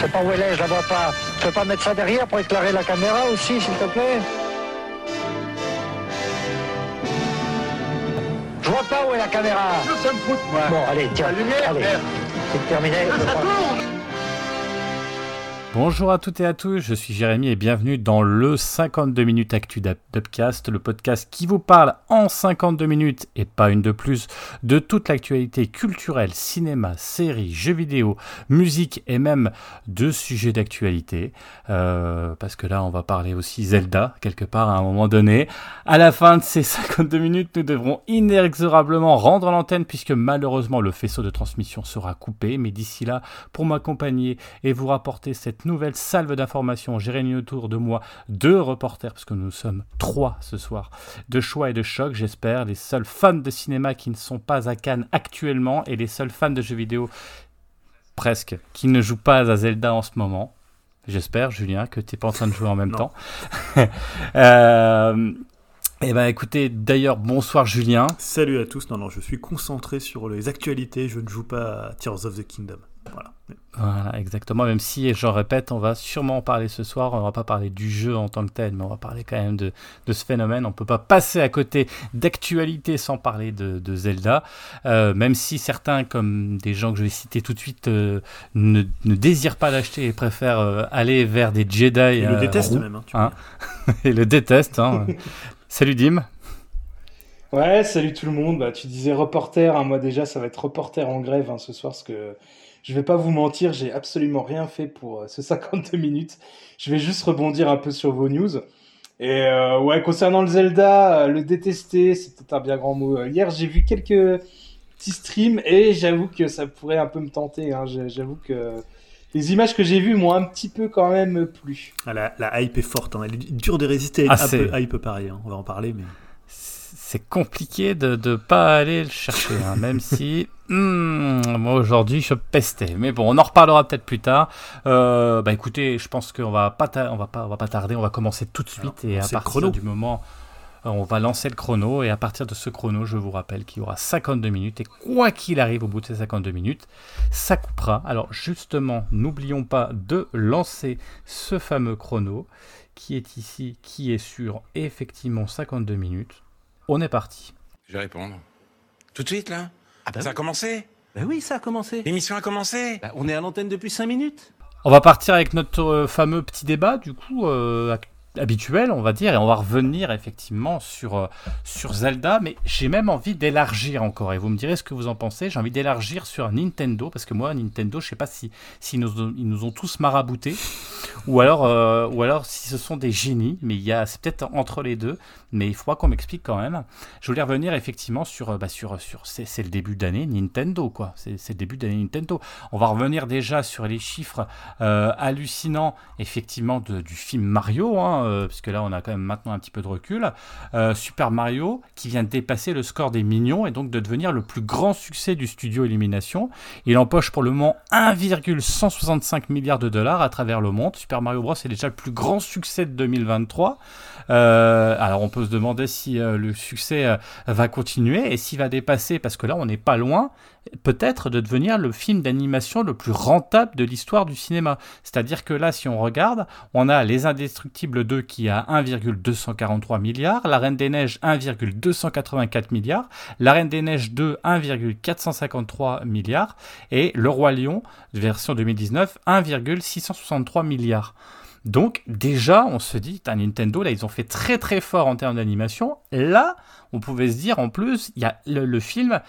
Je sais pas où elle est, je la vois pas. Tu peux pas mettre ça derrière pour éclairer la caméra aussi, s'il te plaît Je vois pas où est la caméra. Ça me fout, moi. Bon, allez, tiens. La lumière, allez. C'est terminé. Ça tourne Bonjour à toutes et à tous, je suis Jérémy et bienvenue dans le 52 minutes Actu d'Up- d'Upcast, le podcast qui vous parle en 52 minutes et pas une de plus de toute l'actualité culturelle, cinéma, séries, jeux vidéo, musique et même de sujets d'actualité. Euh, parce que là, on va parler aussi Zelda quelque part à un moment donné. À la fin de ces 52 minutes, nous devrons inexorablement rendre l'antenne puisque malheureusement le faisceau de transmission sera coupé. Mais d'ici là, pour m'accompagner et vous rapporter cette nouvelle salve d'informations. J'ai réuni autour de moi deux reporters, parce que nous sommes trois ce soir, de choix et de choc, j'espère, les seuls fans de cinéma qui ne sont pas à Cannes actuellement et les seuls fans de jeux vidéo presque qui ne jouent pas à Zelda en ce moment. J'espère, Julien, que tu n'es pas en train de jouer en même temps. euh, eh ben écoutez, d'ailleurs, bonsoir Julien. Salut à tous, non, non, je suis concentré sur les actualités, je ne joue pas à Tears of the Kingdom. Voilà. Voilà, exactement. Même si, et je répète, on va sûrement en parler ce soir. On va pas parler du jeu en tant que tel, mais on va parler quand même de, de ce phénomène. On peut pas passer à côté d'actualité sans parler de, de Zelda. Euh, même si certains, comme des gens que je vais citer tout de suite, euh, ne, ne désirent pas l'acheter et préfèrent euh, aller vers des Jedi. Et le euh, déteste roux, même. Hein, tu hein. vois. et le détestent. hein. Salut Dim. Ouais, salut tout le monde. Bah, tu disais reporter, hein, moi déjà ça va être reporter en grève hein, ce soir parce que je vais pas vous mentir, j'ai absolument rien fait pour euh, ce 52 minutes. Je vais juste rebondir un peu sur vos news. Et euh, ouais, concernant le Zelda, euh, le détester, c'est peut-être un bien grand mot. Hier, j'ai vu quelques petits streams et j'avoue que ça pourrait un peu me tenter. Hein. J'avoue que les images que j'ai vues m'ont un petit peu quand même plu. Ah, la, la hype est forte, hein. elle est dure de résister Ah, à c'est- une hype pareil. hein. On va en parler, mais. C'est compliqué de ne pas aller le chercher, hein, même si hmm, moi aujourd'hui je pestais. Mais bon, on en reparlera peut-être plus tard. Euh, bah écoutez, je pense qu'on va pas, on va pas, on va pas tarder. On va commencer tout de suite Alors, et à partir chrono. du moment, euh, on va lancer le chrono et à partir de ce chrono, je vous rappelle qu'il y aura 52 minutes et quoi qu'il arrive au bout de ces 52 minutes, ça coupera. Alors justement, n'oublions pas de lancer ce fameux chrono qui est ici, qui est sur effectivement 52 minutes. On est parti. Je vais répondre. Tout de suite, là Ah bah, Ça a commencé Bah oui, ça a commencé. L'émission a commencé Bah, on est à l'antenne depuis 5 minutes. On va partir avec notre euh, fameux petit débat, du coup, euh, habituel, on va dire, et on va revenir effectivement sur, euh, sur Zelda, mais j'ai même envie d'élargir encore, et vous me direz ce que vous en pensez, j'ai envie d'élargir sur Nintendo, parce que moi, Nintendo, je sais pas si, si nous, ils nous ont tous maraboutés, ou alors, euh, ou alors si ce sont des génies, mais il y a, c'est peut-être entre les deux, mais il faudra qu'on m'explique quand même. Je voulais revenir effectivement sur, euh, bah, sur, sur c'est, le début d'année Nintendo, quoi, c'est, le début d'année Nintendo. On va revenir déjà sur les chiffres euh, hallucinant effectivement de- du film Mario, hein, euh, parce que là on a quand même maintenant un petit peu de recul. Super Mario qui vient de dépasser le score des Minions et donc de devenir le plus grand succès du studio Illumination. Il empoche pour le moment 1,165 milliards de dollars à travers le monde. Super Mario Bros est déjà le plus grand succès de 2023. Euh, alors on peut se demander si euh, le succès euh, va continuer et s'il va dépasser, parce que là on n'est pas loin, peut-être de devenir le film d'animation le plus rentable de l'histoire du cinéma. C'est-à-dire que là, si on regarde, on a Les Indestructibles 2 qui a 1,243 milliards, La Reine des Neiges 1,284 milliards, La Reine des Neiges 2 1,453 milliards et Le Roi Lion, version 2019, 1,663 milliards. Donc déjà, on se dit, t'as Nintendo, là, ils ont fait très très fort en termes d'animation. Là, on pouvait se dire, en plus, il y a le, film,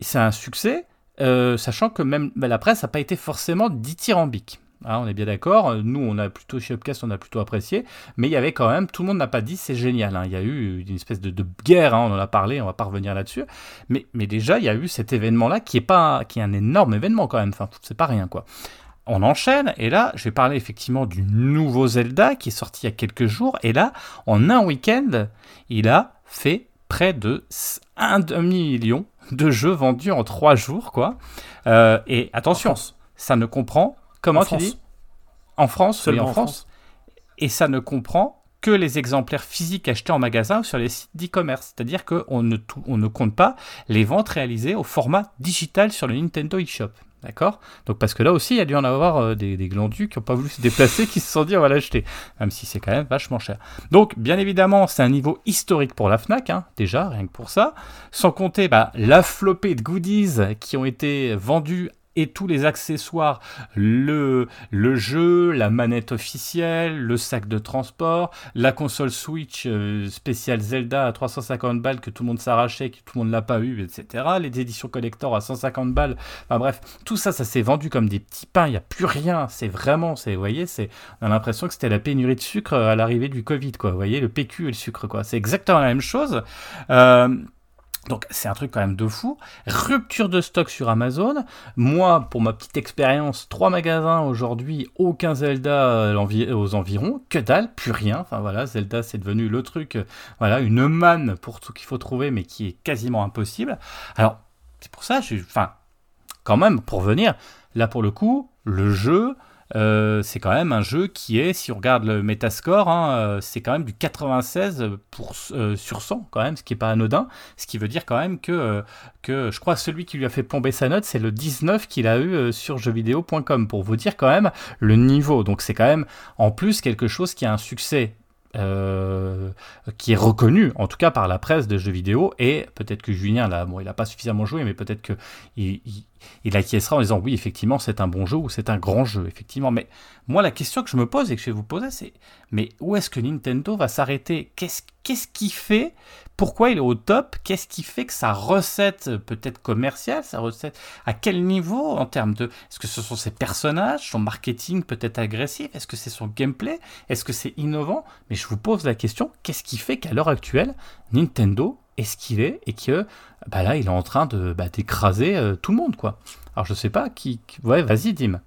c'est un succès, euh, sachant que même bah, la presse n'a pas été forcément dithyrambique. Hein, on est bien d'accord. Nous, on a plutôt chez Upcast, on a plutôt apprécié, mais il y avait quand même, tout le monde n'a pas dit c'est génial. hein. Il y a eu une espèce de, de guerre, hein, on en a parlé, on va pas revenir là-dessus. Mais, mais déjà, il y a eu cet événement-là qui est pas, qui est un énorme événement quand même. Enfin, c'est pas rien quoi. On enchaîne, et là, je vais parler effectivement du nouveau Zelda qui est sorti il y a quelques jours, et là, en un week-end, il a fait près de 1 demi-million de jeux vendus en 3 jours, quoi. Euh, et attention, ça ne comprend, comment En tu France. dis En France, Seulement en en France. Et ça ne comprend que les exemplaires physiques achetés en magasin ou sur les sites d'e-commerce. C'est-à-dire qu'on ne, on ne compte pas les ventes réalisées au format digital sur le Nintendo eShop. D'accord? Donc parce que là aussi, il y a dû en avoir euh, des, glandus qui n'ont pas voulu se déplacer, qui se sont dit on va l'acheter, même si c'est quand même vachement cher. Donc bien évidemment, c'est un niveau historique pour la Fnac, hein, déjà, rien que pour ça. Sans compter bah, la flopée de goodies qui ont été vendus et tous les accessoires, le, le jeu, la manette officielle, le sac de transport, la console Switch euh, spéciale Zelda à 350 balles que tout le monde s'arrachait, que tout le monde l'a pas eu, etc. Les éditions collector à 150 balles. Enfin bref, tout ça, ça s'est vendu comme des petits pains. Il n'y a plus rien. C'est vraiment, vous voyez, c'est, on a l'impression que c'était la pénurie de sucre à l'arrivée du Covid, quoi. Vous voyez, le PQ et le sucre, quoi. C'est exactement la même chose. Euh, donc c'est un truc quand même de fou. Rupture de stock sur Amazon. Moi, pour ma petite expérience, trois magasins aujourd'hui, aucun Zelda aux environs, que dalle, plus rien. Enfin voilà, Zelda c'est devenu le truc, euh, voilà, une manne pour tout qu'il faut trouver, mais qui est quasiment impossible. Alors c'est pour ça, je, enfin, quand même pour venir, là pour le coup, le jeu, euh, c'est quand même un jeu qui est, si on regarde le Metascore, hein, euh, c'est quand même du 96 pour, euh, sur 100 quand même, ce qui n'est pas anodin. Ce qui veut dire quand même que, que je crois que celui qui lui a fait plomber sa note, c'est le 19 qu'il a eu sur jeuxvideo.com pour vous dire quand même le niveau. Donc c'est quand même en plus quelque chose qui a un succès qui est reconnu, en tout cas par la presse de jeux vidéo, et peut-être que Julien, là, bon, il n'a pas suffisamment joué, mais peut-être il, il, acquiescera en disant oui, effectivement, c'est un bon jeu ou c'est un grand jeu, effectivement. Mais moi, la question que je me pose et que je vais vous poser, c'est mais où est-ce que Nintendo va s'arrêter? Qu'est-ce qu'est-ce qui fait Pourquoi il est au top? Qu'est-ce qui fait que sa recette peut-être commerciale, sa recette à quel niveau en termes de Est-ce que ce sont ses personnages, son marketing peut-être agressif? Est-ce que c'est son gameplay? Est-ce que c'est innovant? Mais je vous pose la question qu'est-ce qui fait qu'à l'heure actuelle, Nintendo est ce qu'il est et que bah là, il est en train de bah, d'écraser euh, tout le monde, quoi. Alors je sais pas qui. Ouais, vas-y, Dim.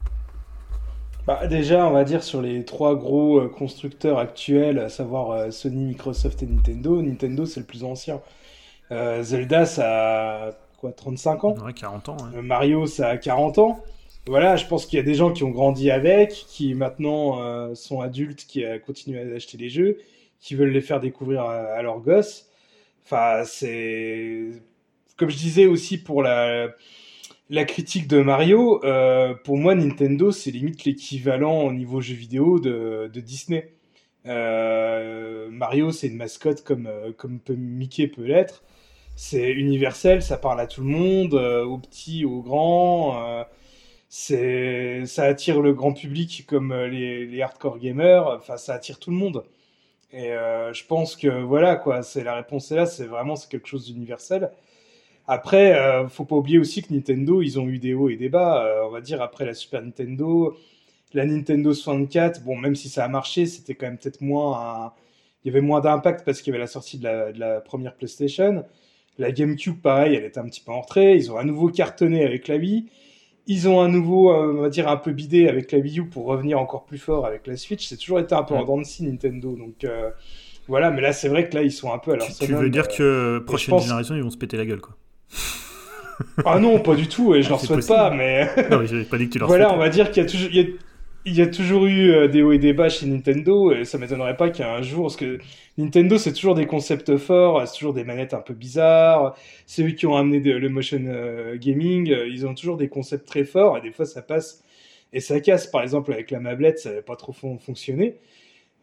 Bah, déjà, on va dire sur les trois gros euh, constructeurs actuels, à savoir euh, Sony, Microsoft et Nintendo, Nintendo c'est le plus ancien. Euh, Zelda, ça a quoi, 35 ans? Ouais, 40 ans. Ouais. Mario, ça a 40 ans. Voilà, je pense qu'il y a des gens qui ont grandi avec, qui maintenant sont adultes, qui continuent à acheter les jeux, qui veulent les faire découvrir à, à leurs gosses. Enfin, c'est comme je disais aussi pour la critique de Mario, euh, pour moi, Nintendo, c'est limite l'équivalent au niveau jeu vidéo de, Disney. Euh, Mario, c'est une mascotte comme, euh, comme Mickey peut l'être. C'est universel, ça parle à tout le monde, aux petits, aux grands. C'est, ça attire le grand public comme les, les hardcore gamers. Enfin, ça attire tout le monde. Et je pense que voilà quoi, c'est la réponse est là. C'est vraiment c'est quelque chose d'universel. Après, euh, faut pas oublier aussi que Nintendo, ils ont eu des hauts et des bas. Euh, on va dire après la Super Nintendo, la Nintendo 64, bon, même si ça a marché, c'était quand même peut-être moins. Il y avait moins d'impact parce qu'il y avait la sortie de la, de la, première PlayStation. La GameCube, pareil, elle était un petit peu en retrait. Ils ont à nouveau cartonné avec la Wii. Ils ont à nouveau, euh, on va dire, un peu bidé avec la Wii U pour revenir encore plus fort avec la Switch. C'est toujours été un peu en dents Nintendo. Donc euh, voilà, mais là, c'est vrai que là, ils sont un peu à leur Tu, tu veux dire que prochaine pense... génération, ils vont se péter la gueule, quoi. ah non, pas du tout, et je leur souhaite possible. pas, mais. non, mais j'avais pas dit que tu leur Voilà, on va dire qu'il y a toujours. Il y a... Il y a toujours eu euh, des hauts et des bas chez Nintendo, et ça m'étonnerait pas qu'il y ait un jour, parce que Nintendo c'est toujours des concepts forts, c'est toujours des manettes un peu bizarres, c'est eux qui ont amené le motion euh, gaming, euh, ils ont toujours des concepts très forts, et des fois ça passe et ça casse. Par exemple avec la mablette, ça n'avait pas trop fon fonctionné,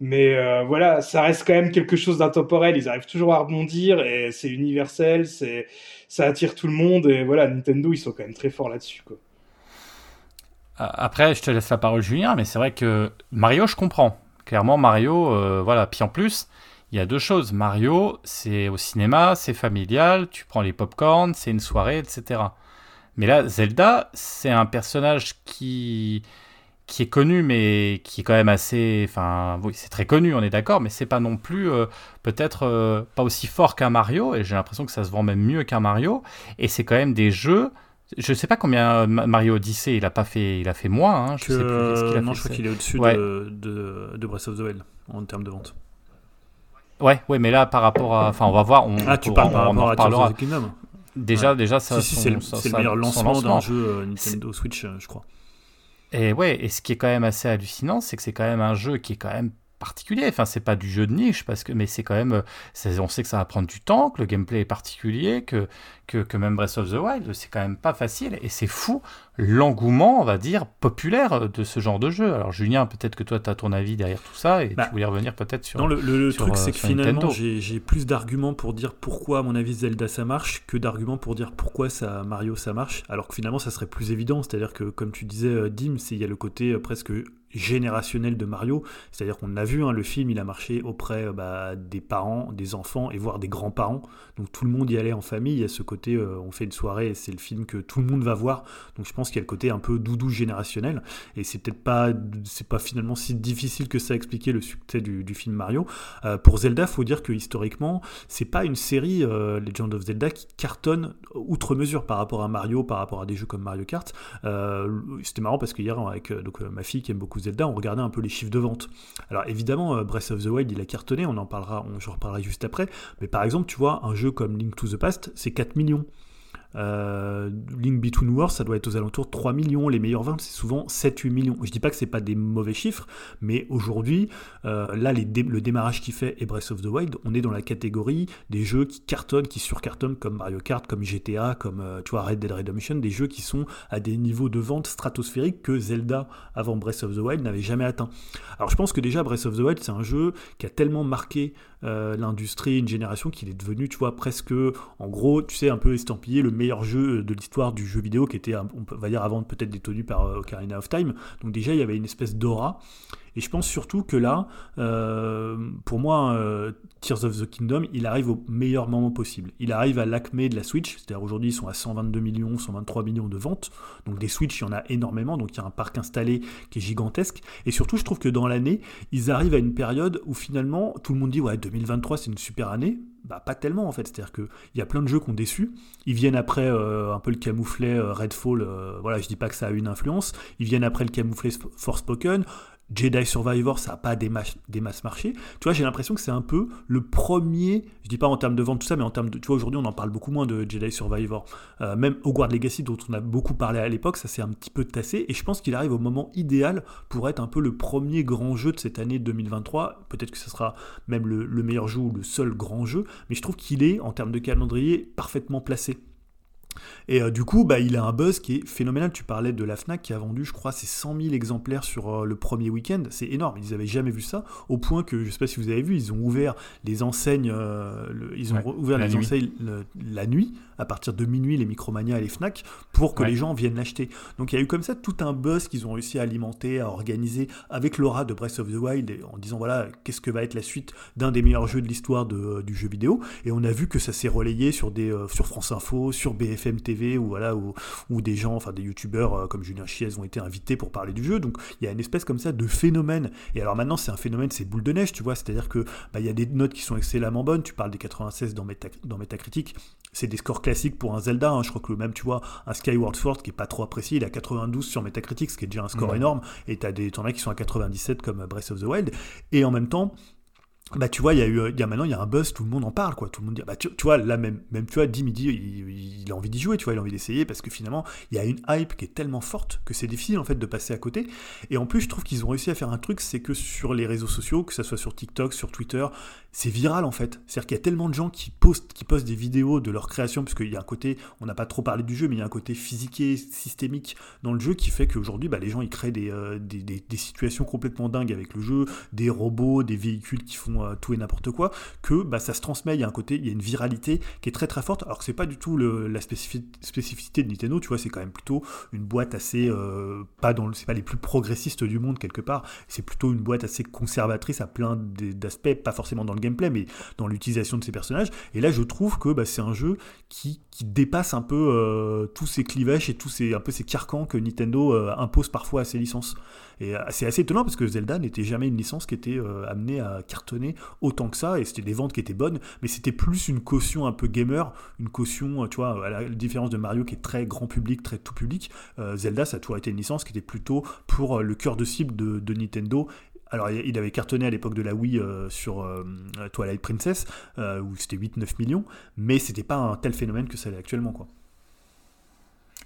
mais euh, voilà, ça reste quand même quelque chose d'intemporel. Ils arrivent toujours à rebondir et c'est universel, c'est ça attire tout le monde et voilà, Nintendo ils sont quand même très forts là-dessus quoi. Après, je te laisse la parole, Julien, mais c'est vrai que Mario, je comprends. Clairement, Mario, euh, voilà. Puis en plus, il y a deux choses. Mario, c'est au cinéma, c'est familial, tu prends les pop-corn, c'est une soirée, etc. Mais là, Zelda, c'est un personnage qui qui est connu, mais qui est quand même assez. Enfin, oui, c'est très connu, on est d'accord, mais c'est pas non plus euh, peut-être euh, pas aussi fort qu'un Mario, et j'ai l'impression que ça se vend même mieux qu'un Mario. Et c'est quand même des jeux. Je sais pas combien Mario Odyssey il a pas fait, il a fait moins. Hein, je que, sais plus. euh, a non, fait, je crois qu'il est au-dessus Ouais. de, de, de Breath of the Wild en termes de vente. Ouais, ouais, mais là par rapport à, enfin, on va voir. On, Ah, tu on- parles on, par rapport à Tears of the Kingdom Déjà, Ouais. déjà, ça. Si, si, c'est le, ça- le meilleur son lancement d'un lancement. jeu euh, Nintendo Switch, euh, je crois. Et ouais, et ce qui est quand même assez hallucinant, c'est que c'est quand même un jeu qui est quand même particulier. Enfin, c'est pas du jeu de niche, parce que, mais c'est quand même. On sait que ça va prendre du temps, que le gameplay est particulier, que, que, que même Breath of the Wild, c'est quand même pas facile. Et c'est fou l'engouement, on va dire, populaire de ce genre de jeu. Alors, Julien, peut-être que toi, tu as ton avis derrière tout ça, et Bah, tu voulais revenir peut-être sur. Non, le, le- le sur, truc, euh, c'est que finalement, j'ai plus d'arguments pour dire pourquoi, à mon avis, Zelda ça marche que d'arguments pour dire pourquoi ça, Mario ça marche. Alors que finalement, ça serait plus évident. C'est-à-dire que, comme tu disais, euh, Dim, c'est- il y a le côté euh, presque générationnel de Mario. C'est-à-dire qu'on a vu, hein, le film, il a marché auprès euh, bah, des parents, des enfants et voire des grands-parents. Donc tout le monde y allait en famille. Il y a ce côté, euh, on fait une soirée et c'est le film que tout le monde va voir. Donc je pense qu'il y a le côté un peu doudou générationnel. Et c'est peut-être pas, c'est pas finalement si difficile que ça à expliquer le succès du, film Mario. Euh, pour Zelda, faut dire que historiquement, c'est pas une série euh, Legend of Zelda qui cartonne outre mesure par rapport à Mario, par rapport à des jeux comme Mario Kart. C'était marrant parce que hier, avec donc, ma fille qui aime beaucoup Zelda, on regardait un peu les chiffres de vente. Alors évidemment, euh, Breath of the Wild, il a cartonné, on en parlera, on, j'en reparlerai juste après. Mais par exemple, tu vois, un jeu comme Link to the Past, c'est 4 millions. Euh, Link Between Worlds, ça doit être aux alentours de 3 millions. Les meilleures ventes, c'est souvent 7-8 millions. Je dis pas que c'est pas des mauvais chiffres, mais aujourd'hui, euh, là, le démarrage qu'il fait et Breath of the Wild, on est dans la catégorie des jeux qui cartonnent, qui surcartonnent, comme Mario Kart, comme GTA, comme euh, tu vois, Red Dead Redemption, des jeux qui sont à des niveaux de vente stratosphériques que Zelda, avant Breath of the Wild, n'avait jamais atteint. Alors je pense que déjà, Breath of the Wild, c'est un jeu qui a tellement marqué euh, l'industrie, une génération, qu'il est devenu, tu vois, presque, en gros, tu sais, un peu estampillé le meilleur jeu de l'histoire du jeu vidéo, qui était, on va dire, avant peut-être détenu par euh, Ocarina of Time. Donc déjà, il y avait une espèce d'aura. Et je pense surtout que là, euh, pour moi, euh, Tears of the Kingdom, il arrive au meilleur moment possible. Il arrive à l'acmé de la Switch, c'est-à-dire aujourd'hui ils sont à 122 millions, 123 millions de ventes. Donc des Switch, il y en a énormément, donc il y a un parc installé qui est gigantesque. Et surtout, je trouve que dans l'année, ils arrivent à une période où finalement tout le monde dit ouais 2023 c'est une super année. Bah pas tellement en fait, c'est-à-dire qu'il y a plein de jeux qui ont déçu. Ils viennent après euh, un peu le camouflet euh, Redfall, euh, voilà je dis pas que ça a une influence. Ils viennent après le camouflet Forspoken. Jedi Survivor, ça n'a pas des, masses- des masses marché. Tu vois, j'ai l'impression que c'est un peu le premier, je dis pas en termes de vente, tout ça, mais en termes de. Tu vois, aujourd'hui, on en parle beaucoup moins de Jedi Survivor. Euh, même Hogwarts Legacy, dont on a beaucoup parlé à l'époque, ça s'est un petit peu tassé. Et je pense qu'il arrive au moment idéal pour être un peu le premier grand jeu de cette année 2023. Peut-être que ce sera même le meilleur jeu ou le seul grand jeu. Mais je trouve qu'il est, en termes de calendrier, parfaitement placé. Et euh, du coup, bah, il a un buzz qui est phénoménal. Tu parlais de la Fnac qui a vendu, je crois, ses 100 000 exemplaires sur euh, le premier week-end. C'est énorme. Ils n'avaient jamais vu ça. Au point que, je ne sais pas si vous avez vu, ils ont ouvert les enseignes, euh, le- ils ont Ouais, ouvert les nuit. enseignes le- la nuit, à partir de minuit, les Micromania et les Fnac, pour que Ouais. les gens viennent l'acheter. Donc il y a eu comme ça tout un buzz qu'ils ont réussi à alimenter, à organiser avec l'aura de Breath of the Wild, en disant voilà, qu'est-ce que va être la suite d'un des meilleurs jeux de l'histoire de- du jeu vidéo. Et on a vu que ça s'est relayé sur, des, euh, sur France Info, sur BFM TV, ou voilà, où, où des gens, enfin des youtubeurs euh, comme Julien Chiez ont été invités pour parler du jeu. Donc il y a une espèce comme ça de phénomène. Et alors maintenant, c'est un phénomène, c'est boule de neige, tu vois. C'est-à-dire que bah, il y a des notes qui sont excellemment bonnes. Tu parles des 96 dans, Meta, dans Metacritic. C'est des scores classiques pour un Zelda. hein. Je crois que même, tu vois, un Skyward Sword qui est pas trop apprécié, il a 92 sur Metacritic, ce qui est déjà un score énorme. Et t'as des, t'en as qui sont à 97 comme Breath of the Wild. Et en même temps, bah tu vois, il y a eu, y a maintenant il y a un buzz, tout le monde en parle quoi, tout le monde dit, bah tu, vois là même, même tu vois, Dim il il, a envie d'y jouer, tu vois, il a envie d'essayer parce que finalement il y a une hype qui est tellement forte que c'est difficile en fait de passer à côté. Et en plus je trouve qu'ils ont réussi à faire un truc, c'est que sur les réseaux sociaux, que ce soit sur TikTok, sur Twitter, c'est viral en fait. C'est-à-dire qu'il y a tellement de gens qui postent, qui postent des vidéos de leur création, parce qu'il y a un côté, on n'a pas trop parlé du jeu, mais il y a un côté physiqué, systémique dans le jeu qui fait qu'aujourd'hui bah, les gens ils créent des, euh, des, des- des situations complètement dingues avec le jeu, des robots, des véhicules qui font euh, tout et n'importe quoi, que bah, ça se transmet, il y a un côté, il y a une viralité qui est très très forte, alors que c'est pas du tout la spécifi- spécificité de Nintendo, tu vois, c'est quand même plutôt une boîte assez, euh, pas dans c'est pas les plus progressistes du monde quelque part, c'est plutôt une boîte assez conservatrice à plein d'aspects, pas forcément dans le gameplay, mais dans l'utilisation de ses personnages, et là je trouve que bah, c'est un jeu qui, qui dépasse un peu euh, tous ces clivages et tous ces, un peu ces carcans que Nintendo euh, impose parfois à ses licences. Et euh, c'est assez étonnant parce que Zelda n'était jamais une licence qui était amenée à cartonner autant que ça, et c'était des ventes qui étaient bonnes, mais c'était plus une caution un peu gamer, une caution, tu vois, à la différence de Mario qui est très grand public, très tout public, Zelda ça a toujours été une licence qui était plutôt pour le cœur de cible de, de Nintendo. Alors, il avait cartonné à l'époque de la Wii euh, sur euh, Twilight Princess, euh, où c'était 8-9 millions, mais c'était pas un tel phénomène que ça l'est actuellement, quoi.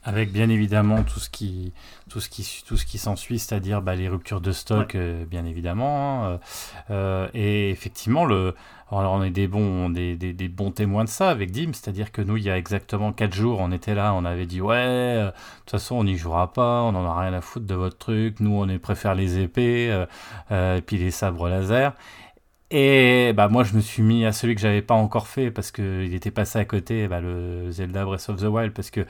Avec bien évidemment tout ce qui, tout ce qui, tout ce qui s'ensuit, c'est-à-dire bah, les ruptures de stock, euh, bien évidemment. Hein, euh, et effectivement, le, alors on est des bons, des, des, des, bons témoins de ça avec Dim, c'est-à-dire que nous, il y a exactement 4 jours, on était là, on avait dit ouais, euh, de toute façon, on n'y jouera pas, on n'en a rien à foutre de votre truc, nous, on préfère les épées, et puis les sabres laser. Et bah moi je me suis mis à celui que j'avais pas encore fait parce qu'il était passé à côté, bah, le Zelda Breath of the Wild, parce que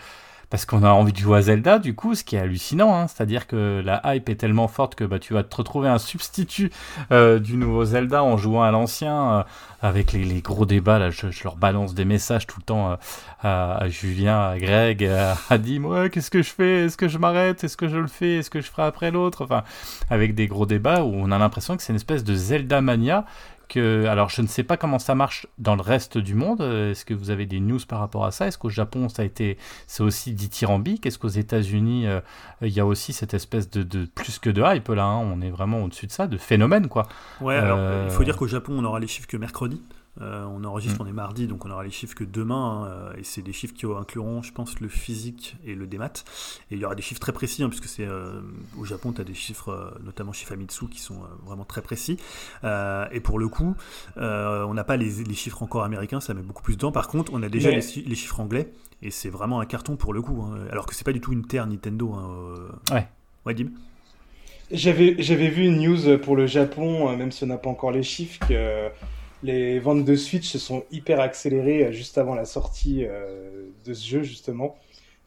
parce qu'on a envie de jouer à Zelda, du coup, ce qui est hallucinant, hein. c'est-à-dire que la hype est tellement forte que bah, tu vas te retrouver un substitut euh, du nouveau Zelda en jouant à l'ancien, euh, avec les, gros débats, là, je, leur balance des messages tout le temps euh, à, Julien, à Greg, à, à Dim, qu'est-ce que je fais? Est-ce que je m'arrête? Est-ce que je le fais? Est-ce que je ferai après l'autre Enfin, avec des gros débats où on a l'impression que c'est une espèce de Zelda mania alors je ne sais pas comment ça marche dans le reste du monde. Est-ce que vous avez des news par rapport à ça? Est-ce qu'au Japon ça a été, c'est aussi dithyrambique? Est-ce qu'aux États-Unis euh, il y a aussi cette espèce de, plus que de hype là hein? On est vraiment au-dessus de ça, de phénomène quoi. Ouais, alors il faut euh, dire qu'au Japon on aura les chiffres que mercredi. Euh, on enregistre, mm. on est mardi, donc on aura les chiffres que demain, hein, euh, et c'est des chiffres qui incluront, je pense, le physique et le démat. Et il y aura des chiffres très précis, hein, puisque c'est euh, au Japon, tu as des chiffres, notamment chez Famitsu, qui sont vraiment très précis. et pour le coup, on n'a pas les, chiffres encore américains, ça met beaucoup plus de temps. Par contre, on a déjà les, chiffres anglais, et c'est vraiment un carton pour le coup. Hein. alors que c'est pas du tout une terre Nintendo. Ouais. Ouais, Dim j'avais, j'avais vu une news pour le Japon, même si on n'a pas encore les chiffres, que les ventes de Switch se sont hyper accélérées euh, juste avant la sortie euh, de ce jeu, justement.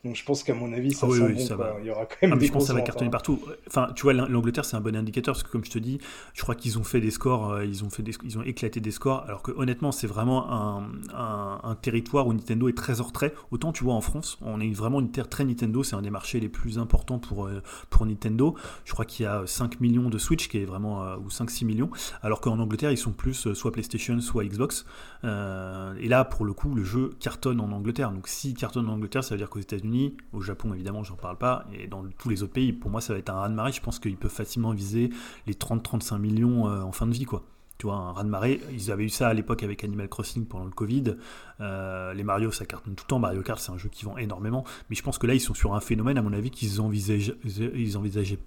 Donc je pense qu'à mon avis, ça, ah bon, va. Il y aura quand même ah, des je pense que ça va cartonner partout. Enfin, tu vois, l'Angleterre, c'est un bon indicateur parce que, comme je te dis, je crois qu'ils ont fait des scores, euh, ils ont fait des, ils ont éclaté des scores. Alors que honnêtement, c'est vraiment un, un, territoire où Nintendo est très en retrait. Autant, tu vois, en France, on est vraiment une terre très Nintendo. C'est un des marchés les plus importants pour euh, pour Nintendo. Je crois qu'il y a 5 millions de Switch, qui est vraiment euh, ou 5-6 millions. Alors qu'en Angleterre, ils sont plus soit PlayStation, soit Xbox. et là, pour le coup, le jeu cartonne en Angleterre. Donc, si cartonne en Angleterre, ça veut dire qu'aux États-Unis au Japon, évidemment, j'en parle pas. Et dans tous les autres pays, pour moi, ça va être un raz-de-marée. Je pense qu'ils peuvent facilement viser les 30-35 millions euh, en fin de vie, quoi. Tu vois, un raz-de-marée, ils avaient eu ça à l'époque avec Animal Crossing pendant le Covid. Euh, les Mario, ça cartonne tout le temps. Mario Kart, c'est un jeu qui vend énormément. Mais je pense que là, ils sont sur un phénomène, à mon avis, qu'ils envisageaient, ils envisageaient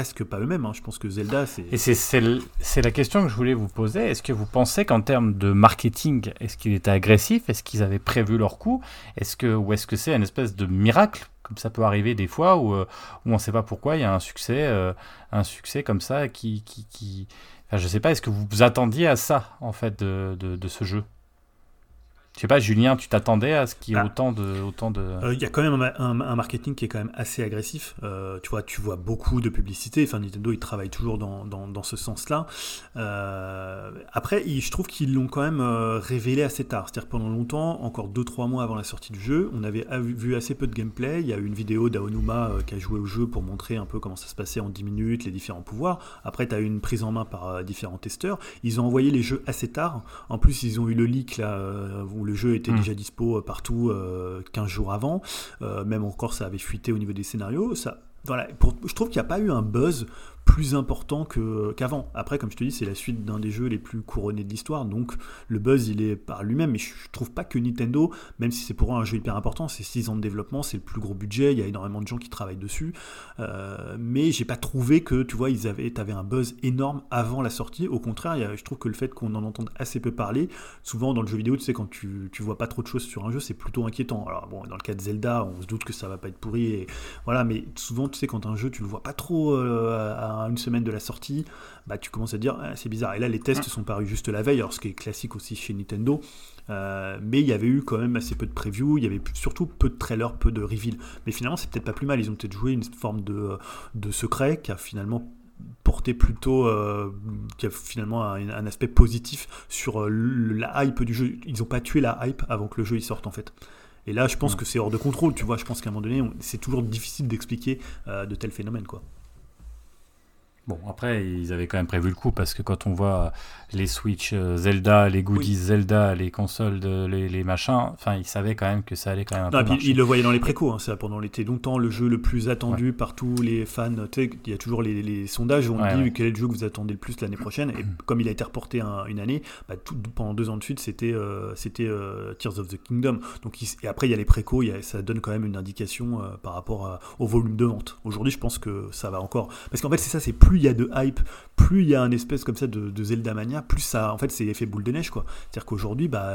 presque pas eux-mêmes. Hein. Je pense que Zelda, c'est. Et c'est la question que je voulais vous poser. Est-ce que vous pensez qu'en termes de marketing, est-ce qu'il était agressif? Est-ce qu'ils avaient prévu leur coup? Est-ce que, Ou est-ce que c'est une espèce de miracle comme ça peut arriver des fois où, euh, où on ne sait pas pourquoi il y a un succès, euh, un succès comme ça qui, qui, qui... Je sais pas, est-ce que vous vous attendiez à ça en fait de, de ce jeu? Je sais pas, Julien, tu t'attendais à ce qu'il y ait ah. autant de. Autant de... Euh, il y a quand même un, marketing qui est quand même assez agressif. Euh, tu vois, tu vois beaucoup de publicité. Enfin, Nintendo, ils travaillent toujours dans, dans, dans ce sens-là. Euh, après, je trouve qu'ils l'ont quand même révélé assez tard. C'est-à-dire pendant longtemps, encore 2-3 mois avant la sortie du jeu, on avait vu assez peu de gameplay. Il y a eu une vidéo d'Aonuma qui a joué au jeu pour montrer un peu comment ça se passait en 10 minutes, les différents pouvoirs. Après, tu as eu une prise en main par différents testeurs. Ils ont envoyé les jeux assez tard. En plus, ils ont eu le leak là où le jeu était hmm. déjà dispo euh, partout 15 euh, jours avant. Euh, même encore, ça avait fuité au niveau des scénarios. Ça, voilà, je trouve qu'il n'y a pas eu un buzz plus important qu'avant. Après, comme je te dis, c'est la suite d'un des jeux les plus couronnés de l'histoire, donc le buzz il est par lui-même. Mais je, trouve pas que Nintendo, même si c'est pour un jeu hyper important, c'est 6 ans de développement, c'est le plus gros budget, il y a énormément de gens qui travaillent dessus. Euh, mais j'ai pas trouvé que, tu vois, ils avaient, avais un buzz énorme avant la sortie. Au contraire, je trouve que le fait qu'on en entende assez peu parler, souvent dans le jeu vidéo, tu sais, quand tu, tu vois pas trop de choses sur un jeu, c'est plutôt inquiétant. Alors bon, dans le cas de Zelda, on se doute que ça va pas être pourri, voilà, mais souvent, tu sais, quand un jeu, tu le vois pas trop euh, à une semaine de la sortie, bah, tu commences à dire ah, c'est bizarre. Et là, les tests sont parus juste la veille, alors ce qui est classique aussi chez Nintendo. Euh, mais il y avait eu quand même assez peu de previews, il y avait surtout peu de trailers, peu de reveal. Mais finalement, c'est peut-être pas plus mal. Ils ont peut-être joué une forme de, de secret qui a finalement porté plutôt, euh, qui a finalement un, aspect positif sur euh, la hype du jeu. Ils n'ont pas tué la hype avant que le jeu y sorte en fait. Et là, je pense que c'est hors de contrôle, tu vois. Je pense qu'à un moment donné, c'est toujours difficile d'expliquer de tels phénomènes, quoi. Bon, après, ils avaient quand même prévu le coup parce que quand on voit les Switch euh, Zelda, les goodies Zelda, les consoles, de, les, les, machins, enfin, ils savaient quand même que ça allait quand même un non, peu. Ils le voyaient dans les précos, hein, ça, pendant l'été. Longtemps, le jeu le plus attendu ouais. par tous les fans. Il y a toujours les, les sondages où on Ouais, dit ouais. quel est le jeu que vous attendez le plus l'année prochaine. Et comme il a été reporté un- une année, bah, tout- pendant deux ans de suite, c'était euh, c'était euh, Tears of the Kingdom. Donc, il- et après, il y a les précos, il y a- ça donne quand même une indication euh, par rapport à- au volume de vente. Aujourd'hui, je pense que ça va encore. Parce qu'en fait, c'est ça, c'est plus il y a de hype, plus il y a un espèce comme ça de, de Zelda Mania, plus ça, en fait, c'est effet boule de neige, quoi. C'est-à-dire qu'aujourd'hui, bah,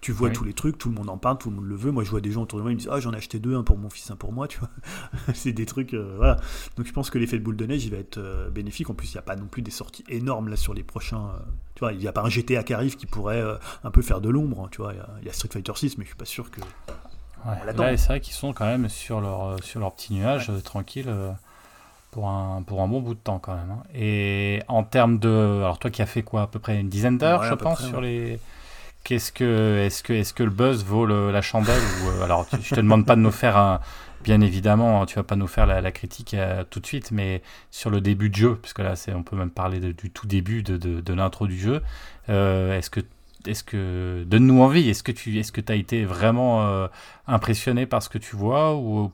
tu vois tous les trucs, tout le monde en parle, tout le monde le veut. Moi, je vois des gens autour de moi, ils me disent, ah, j'en ai acheté deux, un pour mon fils, un pour moi, tu vois. c'est des trucs, euh, voilà. Donc, je pense que l'effet de boule de neige, il va être euh, bénéfique. En plus, il n'y a pas non plus des sorties énormes là sur les prochains. euh, tu vois, il n'y a pas un GTA qui arrive qui pourrait un peu faire de l'ombre. hein, Tu vois, il y a- il y, a Street Fighter 6, mais je suis pas sûr que. Ouais. Là, c'est vrai qu'ils sont quand même sur leur, sur leur petit nuage, tranquille, pour un, pour un bon bout de temps quand même. hein. Et en termes de. Alors, toi qui as fait quoi À peu près une dizaine d'heures, Ouais, je pense, près, sur ouais. les. Qu'est-ce que, est-ce que, est-ce que le buzz vaut le- la chandelle ou, euh, Alors, tu- je te demande pas de nous faire un, bien évidemment, tu vas pas nous faire la, la critique euh, tout de suite, mais sur le début de jeu, puisque là, c'est, on peut même parler de- du tout début de, de, de l'intro du jeu. euh, est-ce que, est-ce que, donne-nous envie. Est-ce que tu, est-ce que as été vraiment euh, impressionné par ce que tu vois ou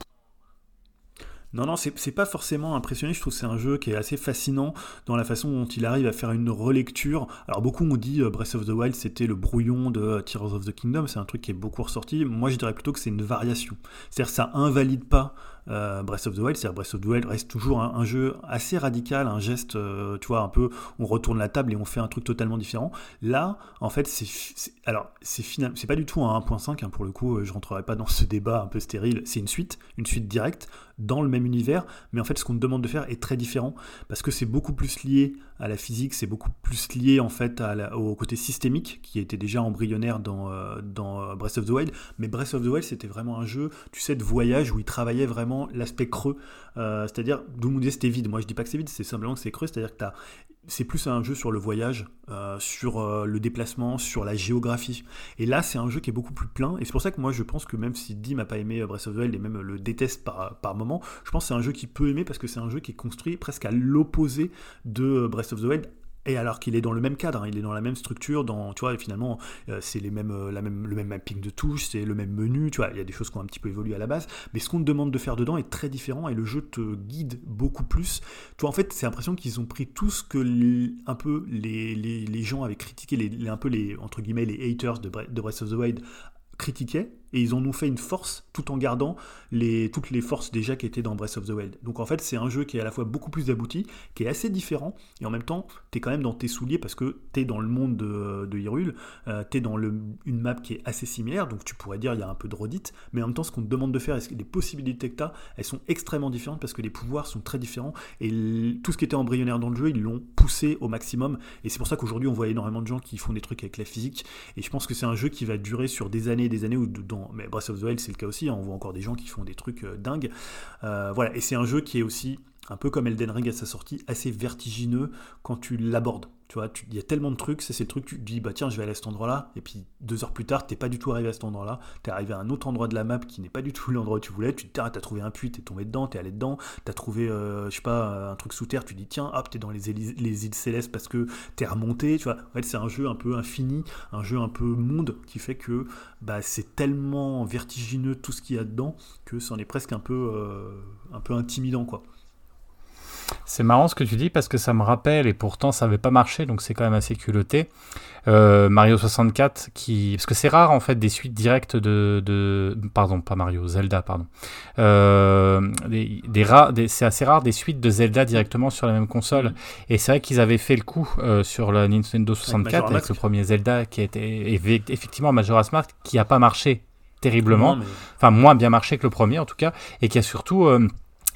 Non, non, c'est pas forcément impressionné. Je trouve que c'est un jeu qui est assez fascinant dans la façon dont il arrive à faire une relecture. Alors, beaucoup ont dit euh, Breath of the Wild, c'était le brouillon de euh, Tears of the Kingdom. C'est un truc qui est beaucoup ressorti. Moi, je dirais plutôt que c'est une variation. C'est-à-dire, ça invalide pas euh, Breath of the Wild. C'est-à-dire, Breath of the Wild reste toujours un, jeu assez radical, un geste, tu vois, un peu, on retourne la table et on fait un truc totalement différent. Là, en fait, c'est. Alors, c'est final- c'est pas du tout un 1.5, hein, pour le coup, je rentrerai pas dans ce débat un peu stérile. C'est une suite, une suite directe dans le même univers, mais en fait ce qu'on te demande de faire est très différent parce que c'est beaucoup plus lié à la physique, c'est beaucoup plus lié en fait au côté systémique qui était déjà embryonnaire dans, euh, dans euh, Breath of the Wild, mais Breath of the Wild c'était vraiment un jeu, tu sais, de voyage où il travaillait vraiment l'aspect creux, euh, c'est-à-dire d'où on disait c'était vide, moi je dis pas que c'est vide, c'est simplement que c'est creux, c'est-à-dire que t'as c'est plus un jeu sur le voyage, sur le déplacement, sur la géographie. Et là, c'est un jeu qui est beaucoup plus plein. Et c'est pour ça que moi, je pense que même si Dim n'a pas aimé Breath of the Wild et même le déteste par, par moment, je pense que c'est un jeu qui peut aimer parce que c'est un jeu qui est construit presque à l'opposé de euh, Of the Wild. Et alors qu'il est dans le même cadre, hein, il est dans la même structure, dans, tu vois, et finalement, euh, c'est les mêmes, euh, la même, le même mapping de touches, c'est le même menu, tu vois, il y a des choses qui ont un petit peu évolué à la base, mais ce qu'on te demande de faire dedans est très différent et le jeu te guide beaucoup plus. Tu vois, en fait, c'est l'impression qu'ils ont pris tout ce que l- un peu les, les, les gens avaient critiqué, les, les- un peu les, entre guillemets, les haters de Breath of the Wild critiquaient, et ils en ont fait une force tout en gardant les, toutes les forces déjà qui étaient dans Breath of the Wild. Donc en fait, c'est un jeu qui est à la fois beaucoup plus abouti, qui est assez différent, et en même temps, t'es quand même dans tes souliers parce que t'es dans le monde de, de Hyrule, euh, t'es dans le, une map qui est assez similaire, donc tu pourrais dire il y a un peu de redite, mais en même temps, ce qu'on te demande de faire, les possibilités que t'as, elles sont extrêmement différentes parce que les pouvoirs sont très différents, et tout ce qui était embryonnaire dans le jeu, ils l'ont poussé au maximum, et c'est pour ça qu'aujourd'hui, on voit énormément de gens qui font des trucs avec la physique, et je pense que c'est un jeu qui va durer sur des années et des années, ou dans, mais Breath of the Wild, c'est le cas aussi, hein, on voit encore des gens qui font des trucs euh, dingues, Euh, voilà, et c'est un jeu qui est aussi un peu comme Elden Ring à sa sortie, assez vertigineux quand tu l'abordes. Tu vois, il y a tellement de trucs, c'est le truc, tu te dis, bah tiens, je vais aller à cet endroit-là, et puis deux heures plus tard, t'es pas du tout arrivé à cet endroit-là, t'es arrivé à un autre endroit de la map qui n'est pas du tout l'endroit où tu voulais, tu te dis, ah, t'as trouvé un puits, t'es tombé dedans, t'es allé dedans, t'as trouvé, euh, je sais pas, un truc sous terre, tu dis, tiens, hop, t'es dans les, îles- les îles célestes parce que t'es remonté, tu vois. En fait, c'est un jeu un peu infini, un jeu un peu monde qui fait que bah, c'est tellement vertigineux tout ce qu'il y a dedans que c'en est presque un peu, euh, un peu intimidant, quoi. C'est marrant ce que tu dis parce que ça me rappelle, et pourtant ça n'avait pas marché, donc c'est quand même assez culotté. euh, Mario 64, qui... parce que c'est rare en fait des suites directes de. de... Pardon, pas Mario, Zelda, pardon. Euh, des, des ra- des- C'est assez rare des suites de Zelda directement sur la même console. Et c'est vrai qu'ils avaient fait le coup euh, sur la Nintendo 64 Majora's avec, Mask. le premier Zelda qui était eff- effectivement Majora's Mask, qui n'a pas marché terriblement Non, mais- enfin moins bien marché que le premier en tout cas, et qui a surtout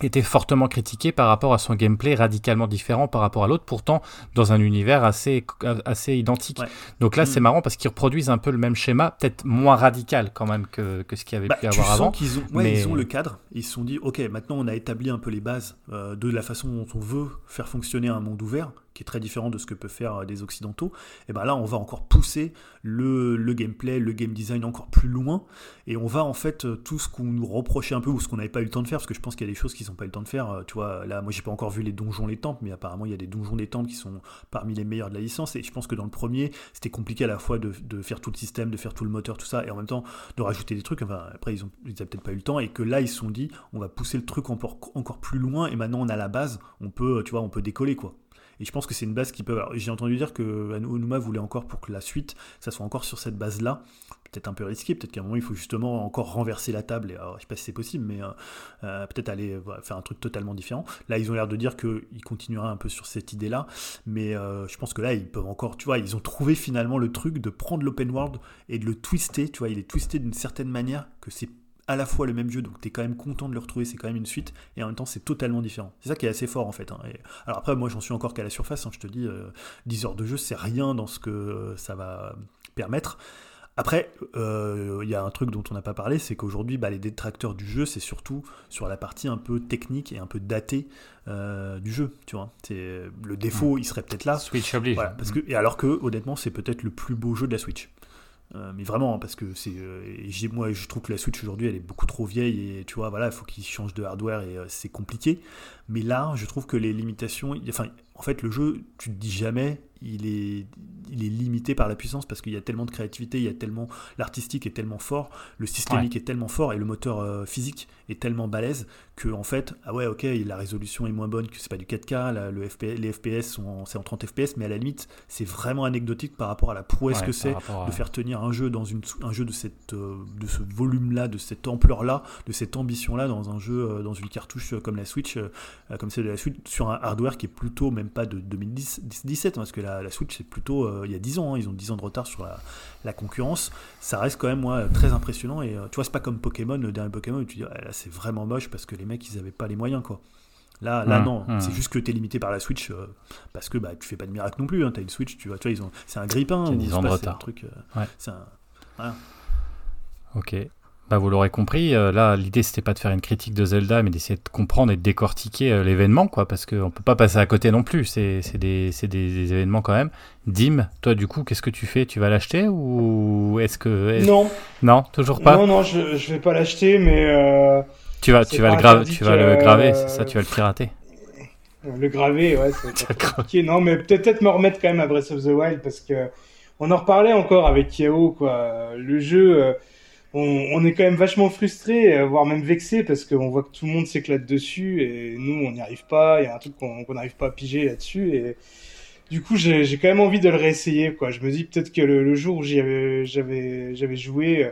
été fortement critiqué par rapport à son gameplay radicalement différent par rapport à l'autre, pourtant dans un univers assez, assez identique. Ouais. Donc là, Mm. c'est marrant parce qu'ils reproduisent un peu le même schéma, peut-être moins radical quand même que, que ce qu'il y avait Bah, pu tu avoir sens avant. qu'ils ont, ouais, mais- ils ont le cadre. Ils se sont dit, ok, maintenant on a établi un peu les bases euh, de la façon dont on veut faire fonctionner un monde ouvert. Qui est très différent de ce que peuvent faire euh, des occidentaux, et ben là on va encore pousser le, le, gameplay, le game design encore plus loin, et on va en fait euh, tout ce qu'on nous reprochait un peu ou ce qu'on n'avait pas eu le temps de faire, parce que je pense qu'il y a des choses qu'ils n'ont pas eu le temps de faire. euh, Tu vois, là moi j'ai pas encore vu les donjons, les temples, mais apparemment il y a des donjons, des temples qui sont parmi les meilleurs de la licence, et je pense que dans le premier c'était compliqué à la fois de, faire tout le système, de faire tout le moteur, tout ça, et en même temps de rajouter des trucs. Enfin après ils ont ils peut-être pas eu le temps, et que là ils se sont dit on va pousser le truc encore encore plus loin, et maintenant on a la base, on peut tu vois on peut décoller quoi. Et je pense que c'est une base qui peut. J'ai entendu dire que Onuma voulait encore pour que la suite, ça soit encore sur cette base-là. Peut-être un peu risqué, peut-être qu'à un moment il faut justement encore renverser la table. Et, alors, je sais pas si c'est possible, mais euh, euh, peut-être aller faire un truc totalement différent. Là, ils ont l'air de dire qu'ils continueraient un peu sur cette idée-là, mais euh, je pense que là, ils peuvent encore, tu vois, ils ont trouvé finalement le truc de prendre l'open world et de le twister. Tu vois, il est twisté d'une certaine manière que c'est à la fois le même jeu, donc tu es quand même content de le retrouver, c'est quand même une suite, et en même temps c'est totalement différent. C'est ça qui est assez fort en fait. Hein. Et, alors après, moi j'en suis encore qu'à la surface, hein, je te dis, euh, 10 heures de jeu, c'est rien dans ce que euh, ça va permettre. Après, il euh, y a un truc dont on n'a pas parlé, c'est qu'aujourd'hui, bah, les détracteurs du jeu, c'est surtout sur la partie un peu technique et un peu datée euh, du jeu. Tu vois, c'est le défaut, il serait peut-être là. Switch oblige. Voilà, parce que, et alors que, honnêtement, c'est peut-être le plus beau jeu de la Switch. Euh, mais vraiment, parce que c'est, euh, moi je trouve que la Switch aujourd'hui elle est beaucoup trop vieille et tu vois, voilà, il faut qu'ils changent de hardware et euh, c'est compliqué. Mais là, je trouve que les limitations, enfin, en fait, le jeu, tu te dis jamais, il est, il est limité par la puissance parce qu'il y a tellement de créativité, il y a tellement, l'artistique est tellement fort, le systémique ouais. est tellement fort et le moteur euh, physique est tellement balèze que en fait, ah ouais, ok, la résolution est moins bonne, que c'est pas du 4K, là, le FPS, les FPS sont c'est en 30 FPS, mais à la limite, c'est vraiment anecdotique par rapport à la prouesse Ouais, que c'est à- de faire tenir un jeu dans une, un jeu de cette, euh, de ce volume-là, de cette ampleur-là, de cette ambition-là dans un jeu, euh, dans une cartouche comme la Switch, comme celle de la Switch, sur un hardware qui est plutôt même pas de 2017, hein, parce que la, la Switch c'est plutôt euh, il y a 10 ans, hein, ils ont 10 ans de retard sur la, la concurrence. Ça reste quand même moi très impressionnant et euh, tu vois c'est pas comme Pokémon, le dernier Pokémon où tu dis ah, là c'est vraiment moche parce que les mecs ils avaient pas les moyens quoi. Là, là Mmh, non, mmh. c'est juste que tu es limité par la Switch euh, parce que bah, tu fais pas de miracle non plus. Hein, tu as une Switch, tu vois, tu vois ils ont, c'est un grippin. Qui a ou 10 je sais ans de c'est retard. un truc, euh, Ouais. c'est un- voilà. Ok. Bah, vous l'aurez compris, euh, là, l'idée, c'était pas de faire une critique de Zelda, mais d'essayer de comprendre et de décortiquer euh, l'événement, quoi, parce qu'on peut pas passer à côté non plus. C'est c'est des, c'est des, des événements quand même. Dim, toi, du coup, qu'est-ce que tu fais? Tu vas l'acheter ou est-ce que. Non, Non, toujours pas? Non, non, je, je vais pas l'acheter, mais euh, Tu vas, tu vas, le, tu vas le graver, c'est ça, tu vas le pirater. le graver, ouais, c'est compliqué. Non, mais peut-être me remettre quand même à Breath of the Wild parce que on en reparlait encore avec Yao, quoi. Le jeu, on, on est quand même vachement frustré, euh, voire même vexé parce qu'on voit que tout le monde s'éclate dessus et nous, on n'y arrive pas. Il y a un truc qu'on n'arrive pas à piger là-dessus et du coup, j'ai quand même envie de le réessayer, quoi. Je me dis peut-être que le, le jour où j'avais joué, euh,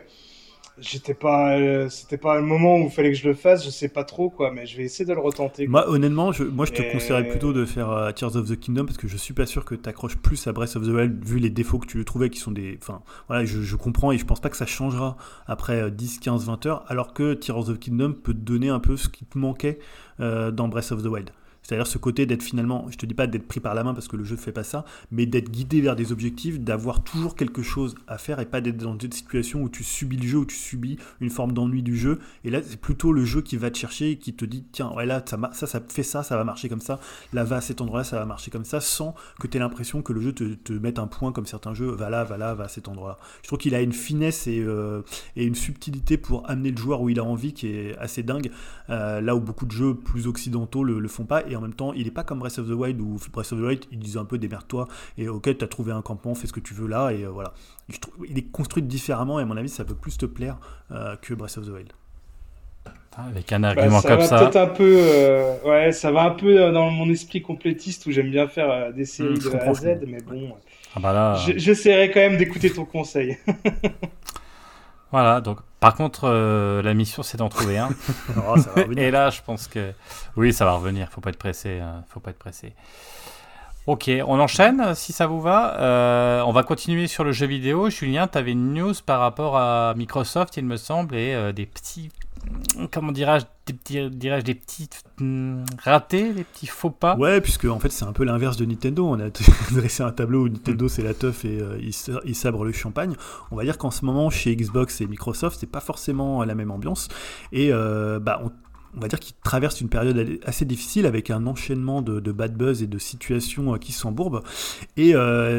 j'étais pas, euh, c'était pas le moment où il fallait que je le fasse. Je sais pas trop, quoi, mais je vais essayer de le retenter. quoi. Moi, honnêtement, je, moi, je te Et- conseillerais plutôt de faire euh, Tears of the Kingdom parce que je suis pas sûr que tu accroches plus à Breath of the Wild vu les défauts que tu trouvais qui sont des. Enfin, voilà, je, je comprends et je pense pas que ça changera après euh, 10, 15, 20 heures, alors que Tears of the Kingdom peut te donner un peu ce qui te manquait euh, dans Breath of the Wild. C'est-à-dire ce côté d'être finalement, je te dis pas d'être pris par la main parce que le jeu ne fait pas ça, mais d'être guidé vers des objectifs, d'avoir toujours quelque chose à faire et pas d'être dans une situation où tu subis le jeu, où tu subis une forme d'ennui du jeu. Et là, c'est plutôt le jeu qui va te chercher et qui te dit, tiens, ouais, là, ça, ça, ça fait ça, ça va marcher comme ça. Là, va à cet endroit-là, ça va marcher comme ça, sans que tu aies l'impression que le jeu te, te mette un point comme certains jeux, va là, va là, va à cet endroit-là. Je trouve qu'il a une finesse et, euh, et une subtilité pour amener le joueur où il a envie qui est assez dingue. Euh, là où beaucoup de jeux plus occidentaux le, le font pas, et en même temps, il est pas comme Breath of the Wild où Breath of the Wild, ils disent un peu démerde-toi, et ok, tu as trouvé un campement, fais ce que tu veux là, et euh, voilà. Je trouve, il est construit différemment, et à mon avis, ça peut plus te plaire euh, que Breath of the Wild. Avec un Bah, argument ça comme va ça. peut-être un peu, euh, ouais, ça va un peu dans mon esprit complétiste où j'aime bien faire euh, des séries Mmh, je de A à Z, mais bon, Ah bah là, j'essaierai quand même d'écouter ton conseil. voilà. Donc, par contre, euh, la mission, c'est d'en trouver un. Oh, ça va revenir. Et là, je pense que oui, ça va revenir. Faut pas être pressé. hein. Faut pas être pressé. Ok, on enchaîne si ça vous va. Euh, on va continuer sur le jeu vidéo. Julien, tu avais une news par rapport à Microsoft, il me semble, et euh, des petits, comment dirais-je, des petits, dirais-je, des petits hum, ratés, des petits faux pas. Ouais, puisque en fait c'est un peu l'inverse de Nintendo. On a dressé un tableau où Nintendo c'est la teuf et euh, il sabre le champagne. On va dire qu'en ce moment chez Xbox et Microsoft c'est pas forcément la même ambiance. Et euh, bah on- on va dire qu'il traverse une période assez difficile avec un enchaînement de, bad buzz et de situations qui s'embourbent. Et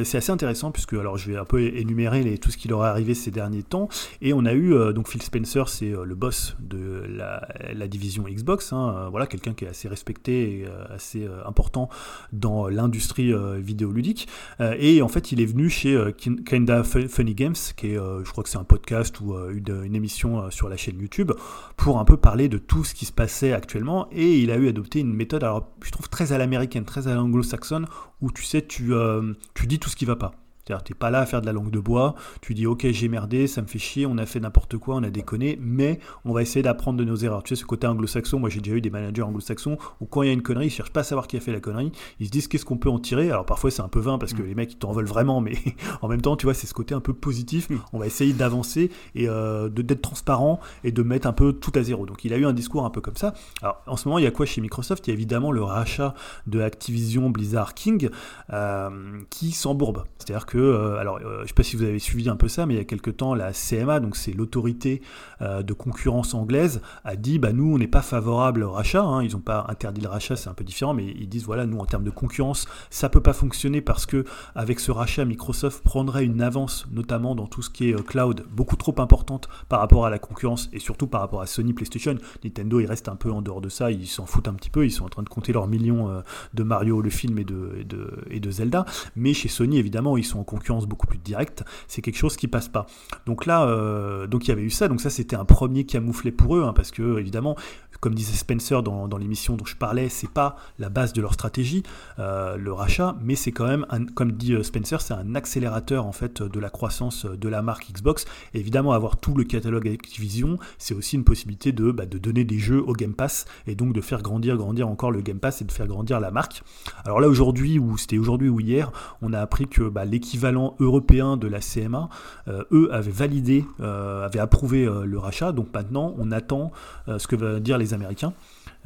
c'est assez intéressant puisque, alors je vais un peu énumérer tout ce qui leur est arrivé ces derniers temps. Et on a eu, donc Phil Spencer, c'est le boss de la, division Xbox, hein, voilà, quelqu'un qui est assez respecté et assez important dans l'industrie vidéoludique. et en fait, il est venu chez Kinda Funny Games, qui est, je crois que c'est un podcast ou une, une émission sur la chaîne YouTube, pour un peu parler de tout ce qui se actuellement. Et il a eu adopté une méthode, alors je trouve très à l'américaine, très à l'anglo-saxonne, où tu sais, tu, euh, tu dis tout ce qui va pas. C'est-à-dire, t'es pas là à faire de la langue de bois, tu dis ok j'ai merdé, ça me fait chier, on a fait n'importe quoi, on a déconné, mais on va essayer d'apprendre de nos erreurs. Tu sais, ce côté anglo-saxon, moi j'ai déjà eu des managers anglo-saxons où quand il y a une connerie, ils cherchent pas à savoir qui a fait la connerie, ils se disent qu'est-ce qu'on peut en tirer? Alors parfois c'est un peu vain parce que mm. les mecs ils t'en veulent vraiment, mais en même temps, tu vois, c'est ce côté un peu positif. Mm. On va essayer d'avancer et euh, d'être transparent et de mettre un peu tout à zéro. Donc il a eu un discours un peu comme ça. Alors en ce moment, il y a quoi chez Microsoft? Il y a évidemment le rachat de Activision Blizzard King euh, qui s'embourbe. C'est-à-dire que, euh, alors euh, je ne sais pas si vous avez suivi un peu ça, mais il y a quelques temps, la CMA, donc c'est l'autorité euh, de concurrence anglaise, a dit bah, nous, on n'est pas favorable au rachat. Hein. ils n'ont pas interdit le rachat, c'est un peu différent, mais ils disent voilà, nous, en termes de concurrence, ça ne peut pas fonctionner parce que avec ce rachat, Microsoft prendrait une avance, notamment dans tout ce qui est cloud, beaucoup trop importante par rapport à la concurrence et surtout par rapport à Sony PlayStation. Nintendo, ils restent un peu en dehors de ça, ils s'en foutent un petit peu, ils sont en train de compter leurs millions de Mario, le film et de, et de Zelda. Mais chez Sony, évidemment, ils sont en concurrence beaucoup plus directe c'est quelque chose qui passe pas. Donc là, euh, donc il y avait eu ça, donc ça c'était un premier camouflet pour eux, hein, parce que évidemment, comme disait Spencer dans, l'émission dont je parlais, c'est pas la base de leur stratégie, euh, le rachat, mais c'est quand même, comme dit euh, Spencer, c'est un accélérateur en fait de la croissance de la marque Xbox. évidemment, avoir tout le catalogue Activision, c'est aussi une possibilité de, bah, de donner des jeux au Game Pass et donc de faire grandir, grandir encore le Game Pass et de faire grandir la marque. Alors là aujourd'hui, ou c'était aujourd'hui ou hier, on a appris que bah, l'équivalent européen de la CMA, euh, eux avaient validé, avaient approuvé le rachat. Donc maintenant, on attend ce que vont dire les Américains.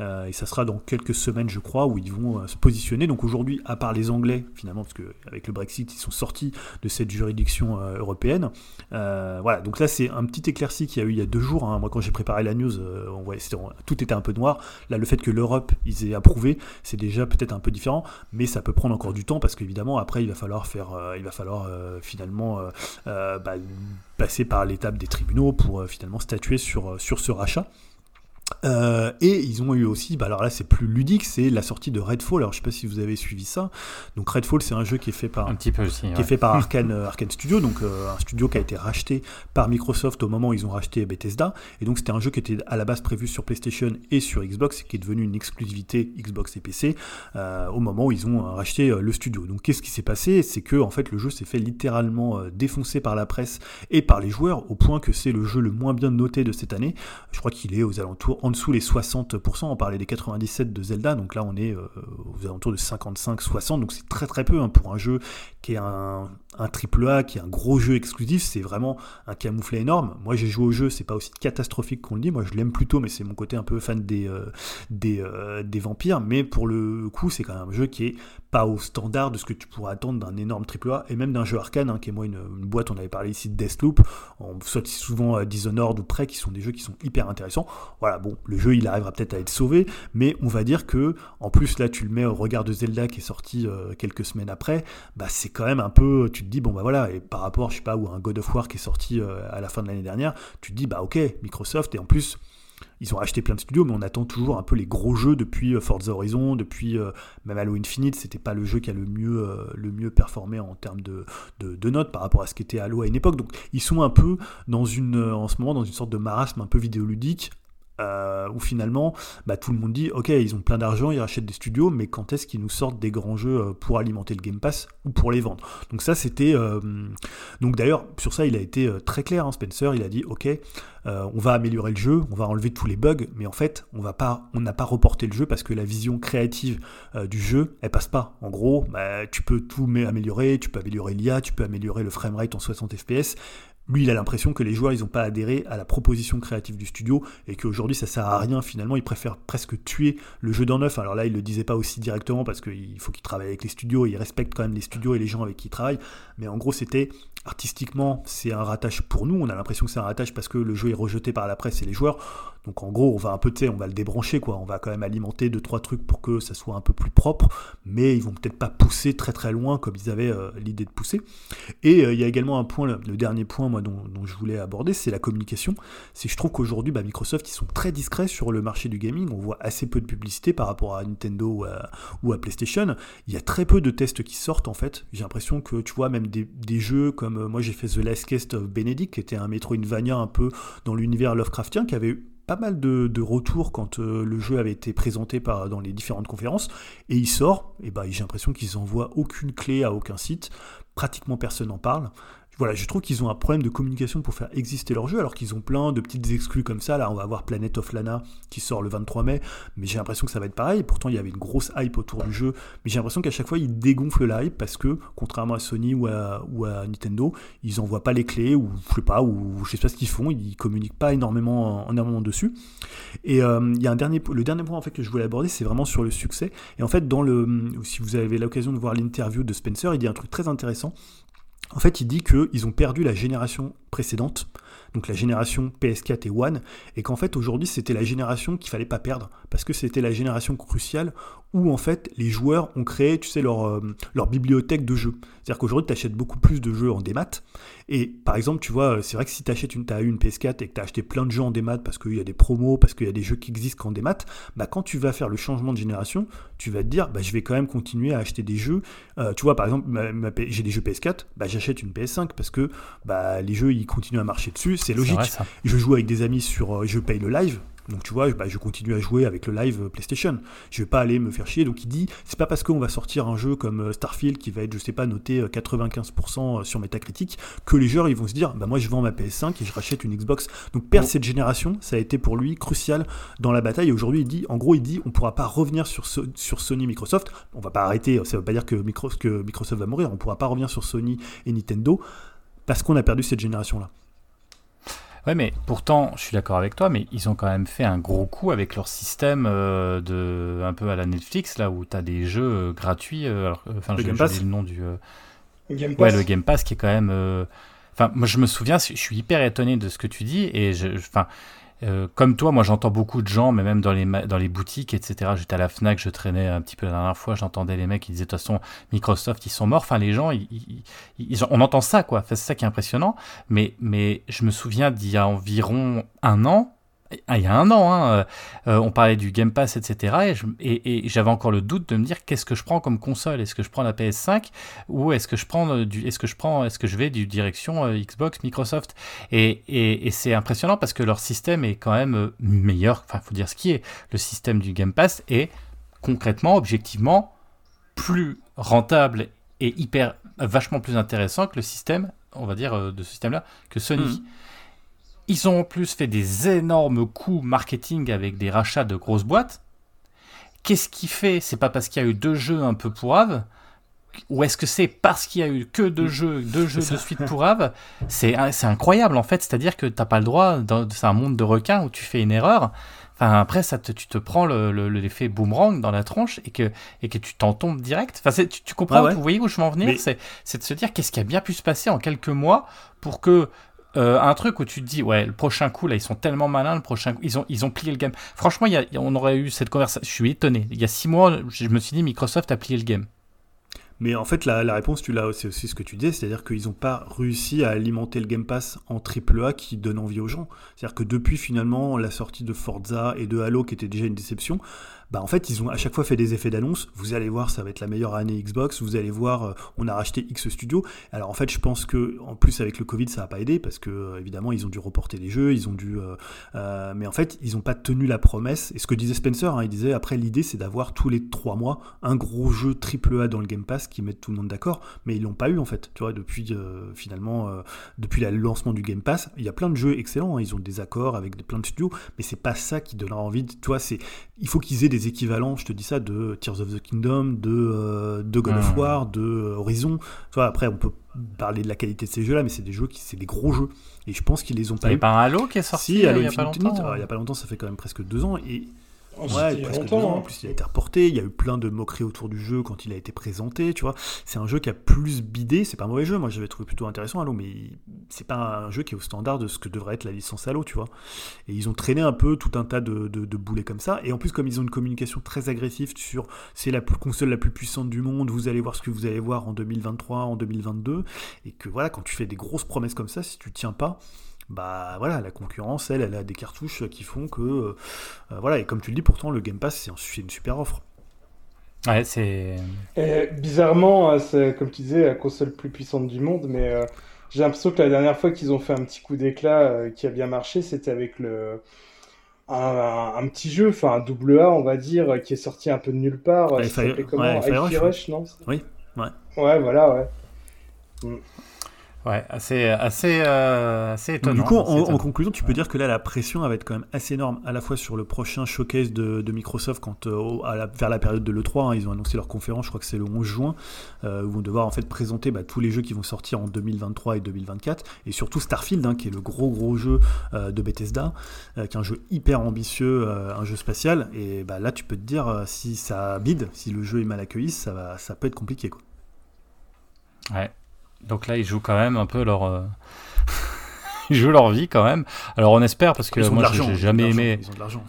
Euh, et ça sera dans quelques semaines, je crois, où ils vont euh, se positionner. Donc aujourd'hui, à part les Anglais, finalement, parce qu'avec le Brexit, ils sont sortis de cette juridiction euh, européenne. voilà, donc là, c'est un petit éclairci qu'il y a eu il y a deux jours. Hein. Moi, quand j'ai préparé la news, tout était un peu noir. Là, le fait que l'Europe, ils aient approuvé, c'est déjà peut-être un peu différent, mais ça peut prendre encore du temps parce qu'évidemment, après, il va falloir faire, il va falloir finalement bah, passer par l'étape des tribunaux pour finalement statuer sur, sur ce rachat. Euh, et ils ont eu aussi, bah alors là c'est plus ludique, c'est la sortie de Redfall. Alors je sais pas si vous avez suivi ça. Donc Redfall c'est un jeu qui est fait par un petit peu aussi, qui est fait par Arkane, euh, Arkane Studio, donc euh, un studio qui a été racheté par Microsoft au moment où ils ont racheté Bethesda. Et donc c'était un jeu qui était à la base prévu sur PlayStation et sur Xbox, qui est devenu une exclusivité Xbox et PC au moment où ils ont racheté le studio. Donc qu'est-ce qui s'est passé? C'est que en fait le jeu s'est fait littéralement défoncer par la presse et par les joueurs au point que c'est le jeu le moins bien noté de cette année. Je crois qu'il est aux alentours en dessous les 60%, on parlait des 97 de Zelda, donc là on est euh, aux alentours de 55-60, donc c'est très très peu hein, pour un jeu qui est un, un triple A, qui est un gros jeu exclusif, c'est vraiment un camouflet énorme. Moi j'ai joué au jeu, c'est pas aussi catastrophique qu'on le dit, moi je l'aime plutôt, mais c'est mon côté un peu fan des, euh, euh, vampires, mais pour le coup c'est quand même un jeu qui est pas au standard de ce que tu pourrais attendre d'un énorme triple A, et même d'un jeu arcane, hein, qui est moi une, boîte, on avait parlé ici de Deathloop, on soit souvent Dishonored ou Prey, qui sont des jeux qui sont hyper intéressants. Voilà, bon, le jeu il arrivera peut-être à être sauvé, mais on va dire que, en plus là tu le mets au regard de Zelda qui est sorti euh, quelques semaines après, bah c'est quand même un peu, tu dis, bon bah voilà, et par rapport, je sais pas, ou un God of War qui est sorti euh, à la fin de l'année dernière, tu te dis, bah ok, Microsoft, et en plus, ils ont acheté plein de studios, mais on attend toujours un peu les gros jeux depuis euh, Forza Horizon, depuis même Halo Infinite, c'était pas le jeu qui a le mieux, le mieux performé en termes de, de, notes par rapport à ce qu'était Halo à une époque. Donc ils sont un peu dans une, en ce moment dans une sorte de marasme un peu vidéoludique, euh, où finalement bah, tout le monde dit ok ils ont plein d'argent ils rachètent des studios mais quand est-ce qu'ils nous sortent des grands jeux euh, pour alimenter le Game Pass ou pour les vendre? Donc ça c'était euh, donc d'ailleurs sur ça il a été très clair hein, Spencer il a dit ok on va améliorer le jeu on va enlever tous les bugs mais en fait on va pas on n'a pas reporté le jeu parce que la vision créative du jeu elle passe pas. En gros bah, tu peux tout améliorer tu peux améliorer l'IA tu peux améliorer le framerate en 60 fps lui, il a l'impression que les joueurs, ils n'ont pas adhéré à la proposition créative du studio et qu'aujourd'hui, ça sert à rien. Finalement, il préfère presque tuer le jeu d'en neuf. Alors là, il le disait pas aussi directement parce qu'il faut qu'il travaille avec les studios et il respecte quand même les studios et les gens avec qui il travaille. Mais en gros, c'était artistiquement, c'est un ratage pour nous. On a l'impression que c'est un ratage parce que le jeu est rejeté par la presse et les joueurs. Donc en gros, on va un peu, on va le débrancher, quoi. On va quand même alimenter deux trois trucs pour que ça soit un peu plus propre, mais ils vont peut-être pas pousser très très loin comme ils avaient euh, l'idée de pousser. Et euh, il y a également un point, le, dernier point, moi, dont, je voulais aborder, c'est la communication. C'est je trouve qu'aujourd'hui, bah, Microsoft, ils sont très discrets sur le marché du gaming. On voit assez peu de publicité par rapport à Nintendo ou à, PlayStation. Il y a très peu de tests qui sortent en fait. J'ai l'impression que tu vois même des, jeux comme euh, moi j'ai fait The Last Cast of Benedict, qui était un Metroidvania un peu dans l'univers Lovecraftien, qui avait pas mal de, retours quand euh, le jeu avait été présenté dans les différentes conférences, et il sort, et bah, j'ai l'impression qu'ils n'envoient aucune clé à aucun site, pratiquement personne n'en parle voilà, je trouve qu'ils ont un problème de communication pour faire exister leur jeu, alors qu'ils ont plein de petites exclus comme ça. Là, on va avoir Planet of Lana qui sort le 23 mai, mais j'ai l'impression que ça va être pareil. Pourtant, il y avait une grosse hype autour du jeu, mais j'ai l'impression qu'à chaque fois, ils dégonflent la hype parce que, contrairement à Sony ou à, Nintendo, ils envoient pas les clés, ou je sais pas, ou je sais pas ce qu'ils font, ils communiquent pas énormément, énormément dessus. Et euh, il y a un dernier, le dernier point en fait que je voulais aborder, c'est vraiment sur le succès. Et en fait, dans le, si vous avez l'occasion de voir l'interview de Spencer, il dit un truc très intéressant. En fait, il dit qu'ils ont perdu la génération précédente, donc la génération PS4 et One, et qu'en fait aujourd'hui c'était la génération qu'il fallait pas perdre, parce que c'était la génération cruciale où en fait les joueurs ont créé, tu sais, leur, euh, leur bibliothèque de jeux. C'est-à-dire qu'aujourd'hui tu achètes beaucoup plus de jeux en démat, et par exemple, tu vois, c'est vrai que si tu achètes une, as une PS4 et que tu as acheté plein de jeux en démat parce qu'il y a des promos, parce qu'il y a des jeux qui existent qu'en démat, bah quand tu vas faire le changement de génération, tu vas te dire, bah je vais quand même continuer à acheter des jeux. Euh, tu vois, par exemple, j'ai des jeux PS4, bah j'achète une PS5 parce que bah, les jeux ils continuent à marcher dessus, c'est logique. je joue avec des amis sur, euh, je paye le live, donc tu vois, bah, je continue à jouer avec le live PlayStation. Je vais pas aller me faire chier. Donc il dit, c'est pas parce qu'on va sortir un jeu comme euh, Starfield qui va être, je sais pas, noté 95% euh, sur Metacritic que les joueurs ils vont se dire, bah moi je vends ma PS5 et je rachète une Xbox. Donc perdre cette génération, ça a été pour lui crucial dans la bataille. Et aujourd'hui il dit, en gros il dit, on pourra pas revenir sur, sur Sony, Microsoft. On va pas arrêter. Ça veut pas dire que, que Microsoft va mourir. On pourra pas revenir sur Sony et Nintendo parce qu'on a perdu cette génération là. Ouais, mais pourtant, je suis d'accord avec toi, mais ils ont quand même fait un gros coup avec leur système euh, de un peu à la Netflix, là où tu as des jeux euh, gratuits. Euh, enfin, je le nom du. Game Pass. Ouais, le Game Pass qui est quand même. Enfin, moi, je me souviens, je suis hyper étonné de ce que tu dis, et je, enfin, euh, comme toi, moi j'entends beaucoup de gens, mais même dans les, dans les boutiques, etc. J'étais à la Fnac, je traînais un petit peu la dernière fois, j'entendais les mecs qui disaient de toute façon Microsoft ils sont morts. Enfin les gens, on entend ça quoi. c'est ça qui est impressionnant. Mais, mais je me souviens d'il y a environ un an, il y a un an, hein, euh, euh, on parlait du Game Pass, etc. Et, j'avais encore le doute de me dire qu'est-ce que je prends comme console? Est-ce que je prends la PS5 ou est-ce que je prends euh, du, est-ce que je prends, est-ce que je vais du direction Xbox, Microsoft? Et, c'est impressionnant parce que leur système est quand même meilleur. Enfin, faut dire ce qui est. Le système du Game Pass est concrètement, objectivement, plus rentable et hyper vachement plus intéressant que le système, on va dire, de ce système-là que Sony. Mmh. Ils ont en plus fait des énormes coups marketing avec des rachats de grosses boîtes. Qu'est-ce qui fait C'est pas parce qu'il y a eu deux jeux un peu pourraves ou est-ce que c'est parce qu'il y a eu que deux jeux, deux jeux de suite pourraves C'est incroyable en fait, c'est-à-dire que t'as pas le droit, c'est un monde de requins où tu fais une erreur. Enfin, après, ça te, tu te prends l'effet boomerang dans la tronche et que, et que tu t'en tombes direct. Enfin, tu, tu, comprends, vous voyez où je veux en venir? C'est de se dire qu'est-ce qui a bien pu se passer en quelques mois pour que euh, un truc où tu te dis, ouais, le prochain coup, là, ils sont tellement malins, le prochain coup, ils ont, ils ont plié le game. Franchement, y on aurait eu cette conversation. Je suis étonné. Il y a six mois, je me suis dit, Microsoft a plié le game. Mais en fait, la, réponse, tu l'as aussi, aussi ce que tu disais, c'est-à-dire qu'ils n'ont pas réussi à alimenter le Game Pass en AAA qui donne envie aux gens. C'est-à-dire que depuis finalement la sortie de Forza et de Halo, qui était déjà une déception, bah en fait ils ont à chaque fois fait des effets d'annonce. Vous allez voir, ça va être la meilleure année Xbox. Vous allez voir, euh, on a racheté X Studio. Alors en fait, je pense que en plus avec le Covid, ça n'a pas aidé parce que euh, évidemment ils ont dû reporter les jeux, ils ont dû, euh, mais en fait ils n'ont pas tenu la promesse. Et ce que disait Spencer, hein, il disait après l'idée c'est d'avoir tous les trois mois un gros jeu triple A dans le Game Pass qui mette tout le monde d'accord. Mais ils l'ont pas eu en fait. Tu vois, depuis finalement depuis le lancement du Game Pass, il y a plein de jeux excellents. Hein. Ils ont des accords avec plein de studios, mais c'est pas ça qui donnera envie. Tu vois, c'est il faut qu'ils aient des équivalents, je te dis ça, de Tears of the Kingdom, de, euh, de God of. War, de euh, Horizon. Vois, après, on peut parler de la qualité de ces jeux-là, mais c'est des jeux qui, c'est des gros jeux. Et je pense qu'ils les ont Il pas a eu. pas un Halo qui est sorti Si, Halo il y a pas longtemps alors, il y a pas longtemps, ça fait quand même presque deux ans. Et Oh, Ouais, presque longtemps, deux ans. hein. En plus, il a été reporté. Il y a eu plein de moqueries autour du jeu quand il a été présenté. Tu vois, c'est un jeu qui a plus bidé. C'est pas un mauvais jeu. Moi, j'avais trouvé plutôt intéressant Halo, mais c'est pas un jeu qui est au standard de ce que devrait être la licence Halo. Tu vois. Et ils ont traîné un peu tout un tas de, de, de boulets comme ça. Et en plus, comme ils ont une communication très agressive sur c'est la plus- console la plus puissante du monde, vous allez voir ce que vous allez voir en 2023, en 2022, et que voilà, quand tu fais des grosses promesses comme ça, si tu tiens pas bah voilà, la concurrence, elle, elle a des cartouches qui font que, euh, euh, voilà, et comme tu le dis, pourtant, le Game Pass, c'est un- c'est une super offre. Ouais, c'est. Et bizarrement, euh, c'est comme tu disais, la console plus puissante du monde, mais euh, j'ai l'impression que la dernière fois qu'ils ont fait un petit coup d'éclat euh, qui a bien marché, c'était avec le un, un- un petit jeu, enfin un double A, on va dire, qui est sorti un peu de nulle part. Ouais, ça comment ouais, Rush, Rush, non? Oui, ouais. Ouais, voilà, ouais. Ouais, assez, assez, euh, assez Donc, étonnant. du coup, assez en, conclusion, tu peux dire que là, la pression va être quand même assez énorme, à la fois sur le prochain showcase de, de Microsoft, quand, euh, au- à la- vers la période de l'E3, hein, ils ont annoncé leur conférence, je crois que c'est le 11 juin, euh, où ils vont devoir en fait présenter bah, tous les jeux qui vont sortir en 2023 et 2024, et surtout Starfield, hein, qui est le gros gros jeu euh, de Bethesda, euh, qui est un jeu hyper ambitieux, euh, un jeu spatial, et bah, là, tu peux te dire, euh, si ça bide, si le jeu est mal accueilli, ça, va, ça peut être compliqué. Quoi. Ouais. Donc là, ils jouent quand même un peu leur. euh, ils jouent leur vie quand même. Alors on espère parce que Ils moi l'argent, j'ai jamais aimé. Ils ont de l'argent.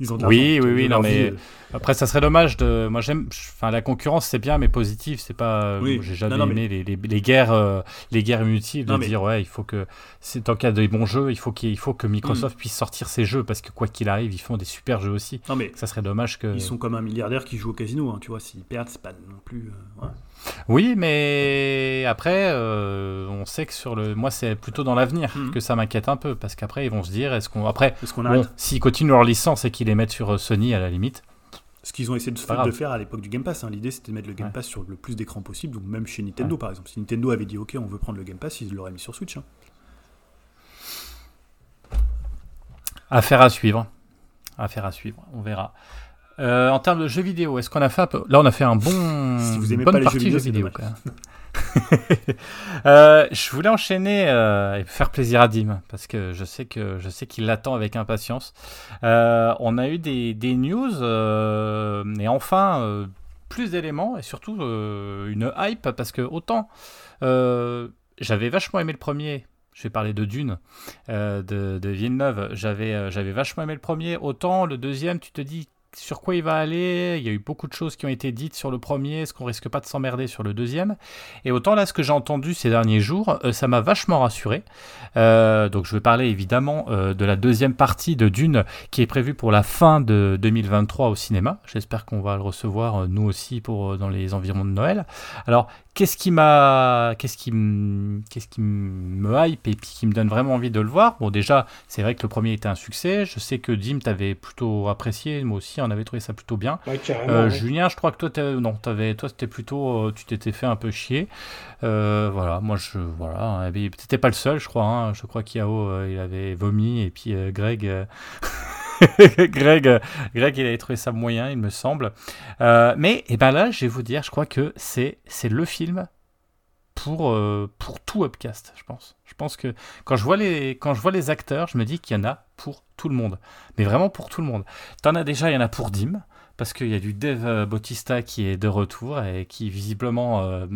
Ils ont de Oui, l'argent. oui, oui, ont non, mais- vie, euh, Après, ça serait dommage de. Moi, j'aime. Enfin, la concurrence, c'est bien, mais positif. C'est pas. Oui. J'ai jamais Non, non, aimé les, les, les guerres, euh, les guerres inutiles. De Non, mais- dire ouais, il faut que. C'est tant qu'il y a des bons jeux, il faut qu'il il faut que Mm. Microsoft puisse sortir ses jeux parce que quoi qu'il arrive, ils font des super jeux aussi. Non, mais Ça serait dommage que. Ils sont comme un milliardaire qui joue au casino, hein, tu vois, s'ils perdent, c'est pas non plus... euh, ouais. Oui, mais après, euh, on sait que sur le. Moi, c'est plutôt dans l'avenir Mhm. que ça m'inquiète un peu parce qu'après, ils vont se dire est-ce qu'on. Après, Parce qu'on bon, arrête. s'ils continuent leur licence et qu'ils les mettent sur Sony à la limite. Ce qu'ils ont essayé de, faire à l'époque du Game Pass, hein. l'idée c'était de mettre le Game Ouais. Pass sur le plus d'écrans possible, donc même chez Nintendo par exemple. Si Nintendo avait dit ok, on veut prendre le Game Pass, ils l'auraient mis sur Switch. hein. Affaire à suivre. Affaire à suivre, on verra. Euh, en termes de jeux vidéo, est-ce qu'on a fait peu... Là, on a fait un bon. Si vous aimez bonne pas les partie jeux vidéo, jeux vidéo. Euh, je voulais enchaîner euh, et faire plaisir à Dim parce que je sais que je sais qu'il l'attend avec impatience. Euh, on a eu des, des news et enfin plus d'éléments et surtout une hype parce que autant j'avais vachement aimé le premier. Je vais parler de Dune de, de Villeneuve. J'avais j'avais vachement aimé le premier. Autant le deuxième, tu te dis sur quoi il va aller. Il y a eu beaucoup de choses qui ont été dites sur le premier. Est-ce qu'on risque pas de s'emmerder sur le deuxième? Et autant là, ce que j'ai entendu ces derniers jours, euh, ça m'a vachement rassuré. Euh, donc je vais parler évidemment euh, de la deuxième partie de Dune qui est prévue pour la fin de 2023 au cinéma. J'espère qu'on va le recevoir nous aussi pour dans les environs de Noël. Alors qu'est-ce qui m'a, qu'est-ce qui, qu'est-ce qui me hype et qui me donne vraiment envie de le voir? Bon déjà, c'est vrai que le premier était un succès. Je sais que Dim t'avais plutôt apprécié, moi aussi on avait trouvé ça plutôt bien. Ouais. Euh, ouais. Julien, je crois que toi, non, t'avais, toi, c'était plutôt, euh, tu t'étais fait un peu chier. Euh, voilà, moi, je, voilà, hein, t'étais pas le seul, je crois. hein. Je crois qu'Yao, euh, il avait vomi et puis Greg, Greg, Greg, il avait trouvé ça moyen, il me semble. Mais, et ben là, je vais vous dire, je crois que c'est, c'est le film pour, euh, pour tout Upcast, je pense. Je pense que quand je vois les, quand je vois les acteurs, je me dis qu'il y en a pour tout le monde. Mais vraiment pour tout le monde. T'en as déjà, il y en a pour Dim, parce qu'il y a du Dave euh, Bautista qui est de retour et qui visiblement euh,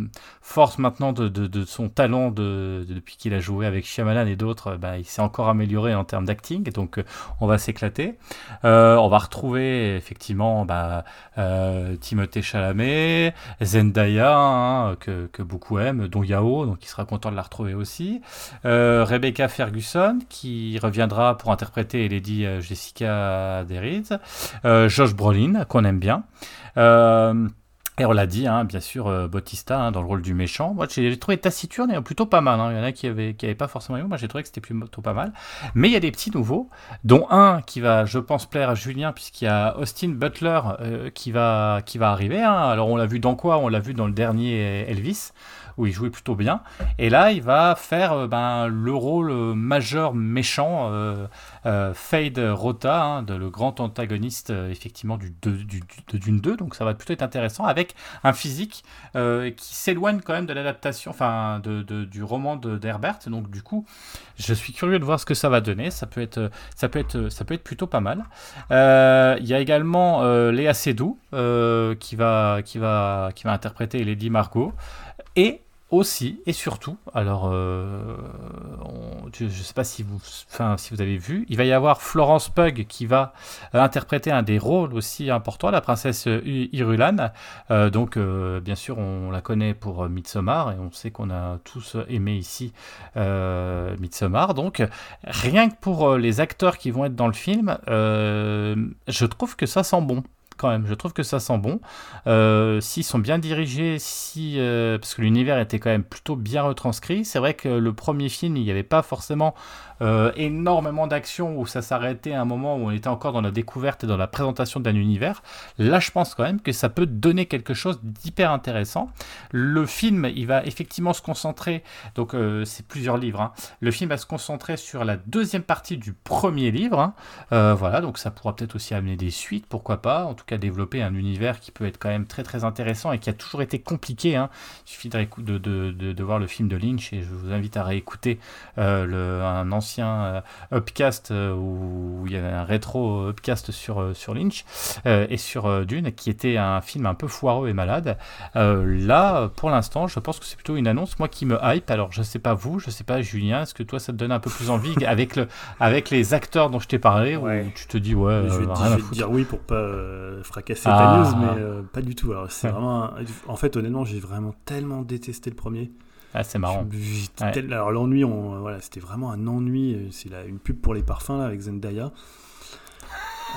force maintenant de, son talent de, de- depuis qu'il a joué avec Shyamalan et d'autres, bah, il s'est encore amélioré en termes d'acting, donc euh, on va s'éclater. On va retrouver effectivement bah, euh, Timothée Chalamet, Zendaya, hein, que, beaucoup aiment, dont Yao, donc il sera content de la retrouver aussi. Rebecca Ferguson, qui reviendra pour interpréter Lady Jessica. Euh, Josh Brolin, qu'on aime bien. Euh, et on l'a dit, hein, bien sûr, euh, Bautista hein, dans le rôle du méchant. Moi, j'ai trouvé taciturne et plutôt pas mal. hein. Il y en a qui avaient, qui pas forcément aimé. Moi, j'ai trouvé que c'était plutôt pas mal. Mais il y a des petits nouveaux, dont un qui va, je pense, plaire à Julien, puisqu'il y a Austin Butler euh, qui, va, qui va arriver. hein. Alors, on l'a vu dans quoi? On l'a vu dans le dernier Elvis où il jouait plutôt bien. Et là, il va faire euh, ben, le rôle euh, majeur méchant, euh, Fade Rota, hein, le grand antagoniste effectivement du, de, du, de Dune 2. Donc ça va plutôt être intéressant avec un physique qui s'éloigne quand même de l'adaptation, enfin de, de- du roman d'Herbert. Donc du coup, je suis curieux de voir ce que ça va donner. Ça peut être, ça peut être, ça peut être plutôt pas mal. Il y a également Léa Seydoux qui va, qui va, qui va interpréter Lady Margot et aussi et surtout, alors euh, je ne sais pas si vous, enfin, si vous avez vu, il va y avoir Florence Pugh qui va euh, interpréter un des rôles aussi importants, la princesse I- Irulan. Euh, donc, euh, bien sûr, on la connaît pour euh, Midsommar et on sait qu'on a tous aimé ici euh, Midsommar. Donc, rien que pour euh, les acteurs qui vont être dans le film, euh, je trouve que ça sent bon. Quand même, je trouve que ça sent bon. Euh, S'ils sont bien dirigés, si euh, parce que l'univers était quand même plutôt bien retranscrit. C'est vrai que le premier film, il n'y avait pas forcément euh, énormément d'action où ça s'arrêtait à un moment où on était encore dans la découverte et dans la présentation d'un univers. Là, je pense quand même que ça peut donner quelque chose d'hyper intéressant. Le film, il va effectivement se concentrer, donc euh, c'est plusieurs livres. hein. Le film va se concentrer sur la deuxième partie du premier livre. hein. Euh, voilà, donc ça pourra peut-être aussi amener des suites, pourquoi pas. En tout cas, développer un univers qui peut être quand même très très intéressant et qui a toujours été compliqué. hein. Il suffit de, de, de- de- voir le film de Lynch et je vous invite à réécouter le, un ancien euh, upcast euh, où il y avait un rétro upcast sur, euh, sur Lynch euh, et sur euh, Dune qui était un film un peu foireux et malade. Euh, là, pour l'instant, je pense que c'est plutôt une annonce moi qui me hype. Alors, je sais pas vous, je sais pas Julien, est-ce que toi ça te donne un peu plus envie avec le avec les acteurs dont je t'ai parlé Ouais. ou tu te dis ouais, je vais, euh, te, rien je à vais te foutre. dire oui pour pas euh, fracasser Ah. ta news, mais euh, pas du tout. Alors, c'est Ouais. vraiment En fait, honnêtement, j'ai vraiment tellement détesté le premier. Ah, c'est marrant. J'étais Ouais. tel- Alors, l'ennui, on... voilà, c'était vraiment un ennui. euh, C'est la- une pub pour les parfums là, avec Zendaya.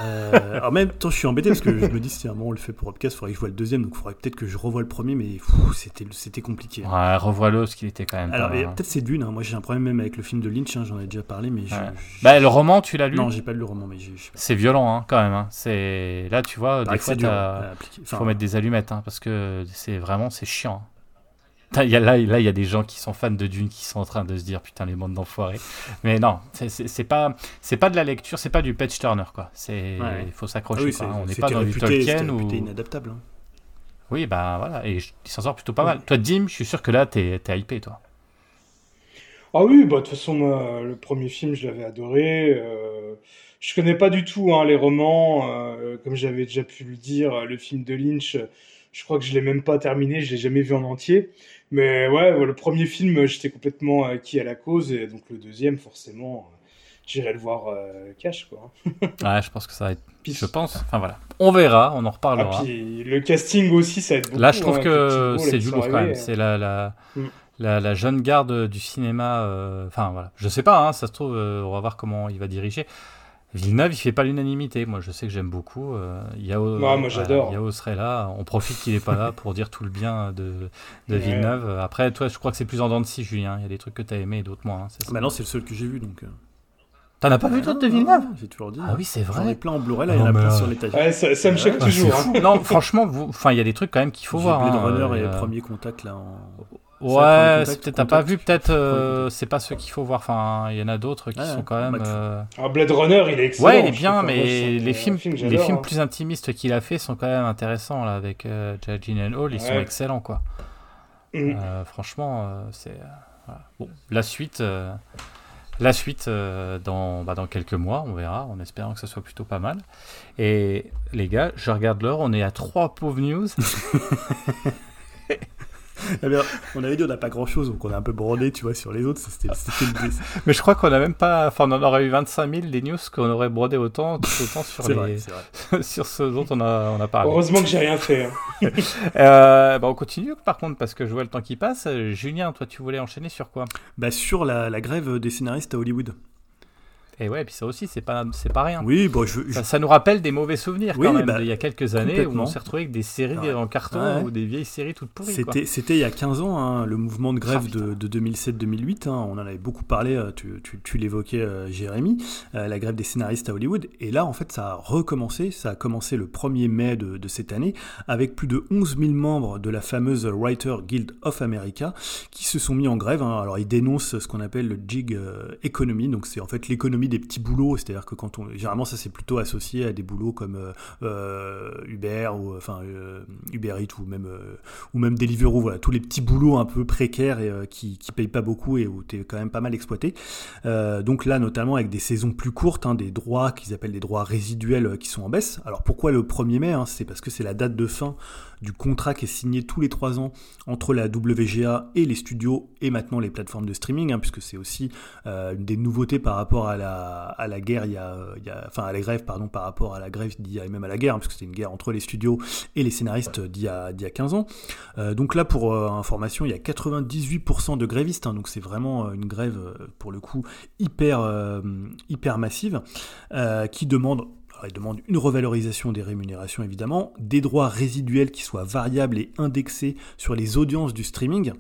Euh, en même temps, je suis embêté parce que je me dis si à un moment on le fait pour Upcast, il faudrait que je vois le deuxième, donc il faudrait peut-être que je revoie le premier, mais c'était c'était compliqué. Ouais, revois-le, ce qu'il était quand même. Alors, pas et mal, hein. peut-être c'est Dune. hein. Moi, j'ai un problème même avec le film de Lynch. hein, J'en ai déjà parlé, mais je- Ouais. je- Bah, le roman, tu l'as lu? Non, j'ai pas lu le roman, mais j'ai. C'est violent hein, quand même. hein. C'est là, tu vois, des fois. Enfin, faut mettre des allumettes hein, parce que c'est vraiment c'est chiant. Y a, là, là, il y a des gens qui sont fans de Dune qui sont en train de se dire putain les bandes d'enfoirés. Mais non, c'est- pas c'est pas de la lecture, c'est pas du page turner quoi. C'est Ouais. il faut ah s'accrocher. oui, quoi, c'est- hein. On n'est pas dans du réputé- c'était Tolkien ou inadaptable. hein. oui bah voilà et je- il s'en sort plutôt pas mal. Toi Dim, je suis sûr que là t'es es hypé toi. Ah oui, bah de toute façon, moi, le premier film, je l'avais adoré. Euh, je connais pas du tout hein, les romans. euh, comme j'avais déjà pu le dire, le film de Lynch, je crois que je l'ai même pas terminé, je l'ai jamais vu en entier. Mais ouais, le premier film, j'étais complètement acquis à la cause, et donc le deuxième, forcément, euh, j'irai le voir euh, cash, quoi. Ouais, je pense que ça va être. Puis, Je pense. Enfin voilà, on verra, on en ah, reparlera. puis le casting aussi, ça aide beaucoup. Là, je trouve hein, que c'est du lourd quand même. C'est la, la, Mm. la, la jeune garde du cinéma. euh, Enfin, voilà. Je sais pas, hein, ça se trouve, euh, on va voir comment il va diriger. Villeneuve, il fait pas l'unanimité. Moi, je sais que j'aime beaucoup. euh, Yao, Ouais, moi, j'adore. Yao serait là. On profite qu'il est pas là pour dire tout le bien de, de Ouais. Villeneuve. Après, toi, je crois que c'est plus en dents de scie, Julien. Il y a des trucs que tu as aimé et d'autres moins. hein, Bah non, c'est le seul que j'ai vu donc. euh. T'en as pas vu d'autres de Villeneuve? J'ai toujours dit. Ah oui, c'est J'en ai vrai. plein en Blu-ray, là, Ah il y en a plein là- sur l'étagère. Ouais, ça, ça me choque Ah, toujours. hein. non, franchement, vous... enfin, il y a des trucs quand même qu'il faut voir. Blade hein, Runner euh, et il y a- Premier Contact là en. Ouais, Contact, c'est peut-être t'as pas vu, peut-être. Euh, c'est pas ceux qu'il faut voir. Enfin, il y en a d'autres qui Ouais, sont quand même. euh, Ah, Blade Runner, il est excellent. Ouais, il est bien, mais les films, film les films hein. plus intimistes qu'il a fait sont quand même intéressants là avec euh, Judge Hall. Ils sont excellents quoi. Mm. Euh, franchement, euh, c'est voilà. bon. La suite, euh, la suite euh, dans bah, dans quelques mois, on verra, en espérant que ça soit plutôt pas mal. Et les gars, je regarde l'heure, on est à trois pauvres news. Eh bien, on avait dit on n'a pas grand chose, donc on a un peu brodé, tu vois, sur les autres. ça, C'était Mais je crois qu'on a même pas, enfin, on en aurait eu 25 000 des news qu'on aurait brodé autant, tout autant sur C'est les, vrai, c'est vrai. sur ce dont on a, on a parlé. Heureusement que j'ai rien fait. hein. Euh, bah, on continue par contre parce que je vois le temps qui passe. Julien, toi, tu voulais enchaîner sur quoi? Bah, sur la, la grève des scénaristes à Hollywood. Et ouais, puis ça aussi, c'est pas, c'est pas rien. Oui, bon, je, je- Ça, ça nous rappelle des mauvais souvenirs Oui, quand même, bah, d'il y a quelques années où on s'est retrouvé avec des séries Ouais. en carton Ouais. ou des vieilles séries toutes pourries. C'était, c'était il y a 15 ans, hein, le mouvement de grève Ah, de, de 2007-2008. hein, on en avait beaucoup parlé, euh, tu, tu- tu l'évoquais, euh, Jérémy, euh, la grève des scénaristes à Hollywood. Et là, en fait, ça a recommencé. Ça a commencé le 1er mai de, de cette année, avec plus de 11 000 membres de la fameuse Writer Guild of America qui se sont mis en grève. hein. Alors, ils dénoncent ce qu'on appelle le gig economy. Donc, c'est en fait l'économie des petits boulots. C'est-à-dire que quand on. Généralement, ça, c'est plutôt associé à des boulots comme euh, euh, Uber ou enfin euh, Uber Eats ou même ou même Deliveroo, voilà, tous les petits boulots un peu précaires et qui, qui payent pas beaucoup et où tu es quand même pas mal exploité. Donc là, notamment avec des saisons plus courtes, hein, des droits qu'ils appellent des droits résiduels qui sont en baisse. Alors pourquoi le 1er mai hein C'est parce que c'est la date de fin du contrat qui est signé tous les trois ans entre la WGA et les studios et maintenant les plateformes de streaming, hein, puisque c'est aussi des nouveautés par rapport à la, à la guerre, il y a, il y a- enfin à la grève, pardon, par rapport à la grève d'il y a même à la guerre, hein, puisque c'était une guerre entre les studios et les scénaristes d'il y a, d'il y a 15 ans. Euh, donc là, pour euh, information, il y a 98% de grévistes, hein, donc c'est vraiment euh, une grève euh, pour le coup hyper, euh, hyper massive, euh, qui demande il demande une revalorisation des rémunérations évidemment, des droits résiduels qui soient variables et indexés sur les audiences du streaming,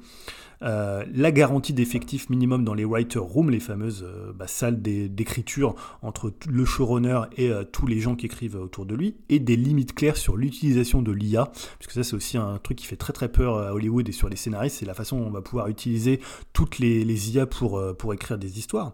euh, la garantie d'effectifs minimum dans les writer rooms, les fameuses euh, bah, salles d'é- d'écriture entre le showrunner et euh, tous les gens qui écrivent autour de lui, et des limites claires sur l'utilisation de l'IA, puisque ça c'est aussi un truc qui fait très très peur à Hollywood et sur les scénaristes, c'est la façon dont on va pouvoir utiliser toutes les, IA pour, pour écrire des histoires.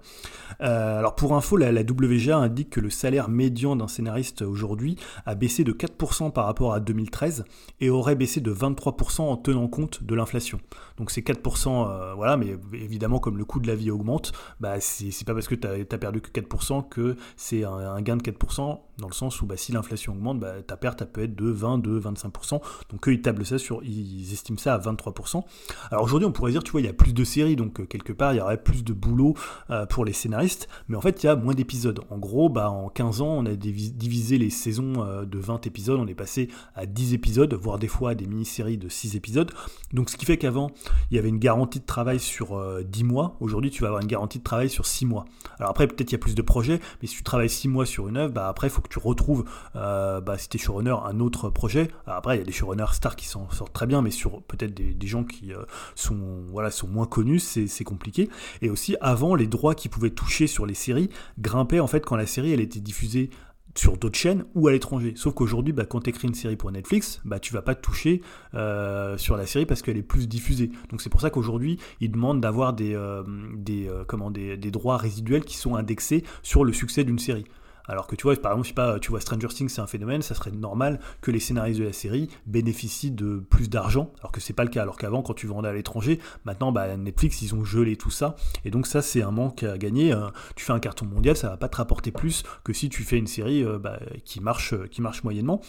Alors pour info, la, la WGA indique que le salaire médian d'un scénariste aujourd'hui a baissé de 4% par rapport à 2013 et aurait baissé de 23% en tenant compte de l'inflation. Donc c'est 4%, euh, voilà, mais évidemment comme le coût de la vie augmente, bah, c'est pas parce que tu as, perdu que 4% que c'est un, gain de 4%, dans le sens où bah, si l'inflation augmente, bah, ta perte elle peut être de 20, de 25%. Donc eux ils tablent ça sur, ils estiment ça à 23%. Alors aujourd'hui on pourrait dire, tu vois, il y a plus de séries, donc euh, quelque part il y aurait plus de boulot euh, pour les scénaristes, mais en fait il y a moins d'épisodes. En gros, bah, en 15 ans on a divi- divisé les saisons de 20 épisodes, on est passé à 10 épisodes, voire des fois à des mini-séries de 6 épisodes. Donc ce qui fait qu'avant il y avait une garantie de travail sur euh, 10 mois. Aujourd'hui, tu vas avoir une garantie de travail sur 6 mois. Alors après, peut-être il y a plus de projets, mais si tu travailles 6 mois sur une œuvre, bah après, il faut que tu retrouves, euh, bah, si tu es showrunner, un autre projet. Après, il y a des showrunners stars qui s'en sortent très bien, mais sur peut-être des, des gens qui euh, sont, voilà, sont moins connus, c'est compliqué. Et aussi, avant, les droits qu'ils pouvaient toucher sur les séries grimpaient en fait quand la série elle était diffusée sur d'autres chaînes ou à l'étranger. Sauf qu'aujourd'hui, bah, quand tu écris une série pour Netflix, bah, tu vas pas te toucher euh, sur la série parce qu'elle est plus diffusée. Donc c'est pour ça qu'aujourd'hui, ils demandent d'avoir des, euh, euh, droits résiduels qui sont indexés sur le succès d'une série. Alors que tu vois, par exemple, tu vois Stranger Things, c'est un phénomène, ça serait normal que les scénaristes de la série bénéficient de plus d'argent, alors que c'est pas le cas. Alors qu'avant, quand tu vendais à l'étranger, maintenant, bah, Netflix, ils ont gelé tout ça, et donc ça, c'est un manque à gagner. Euh, tu fais un carton mondial, ça va pas te rapporter plus que si tu fais une série euh, bah, qui marche, euh, qui marche moyennement.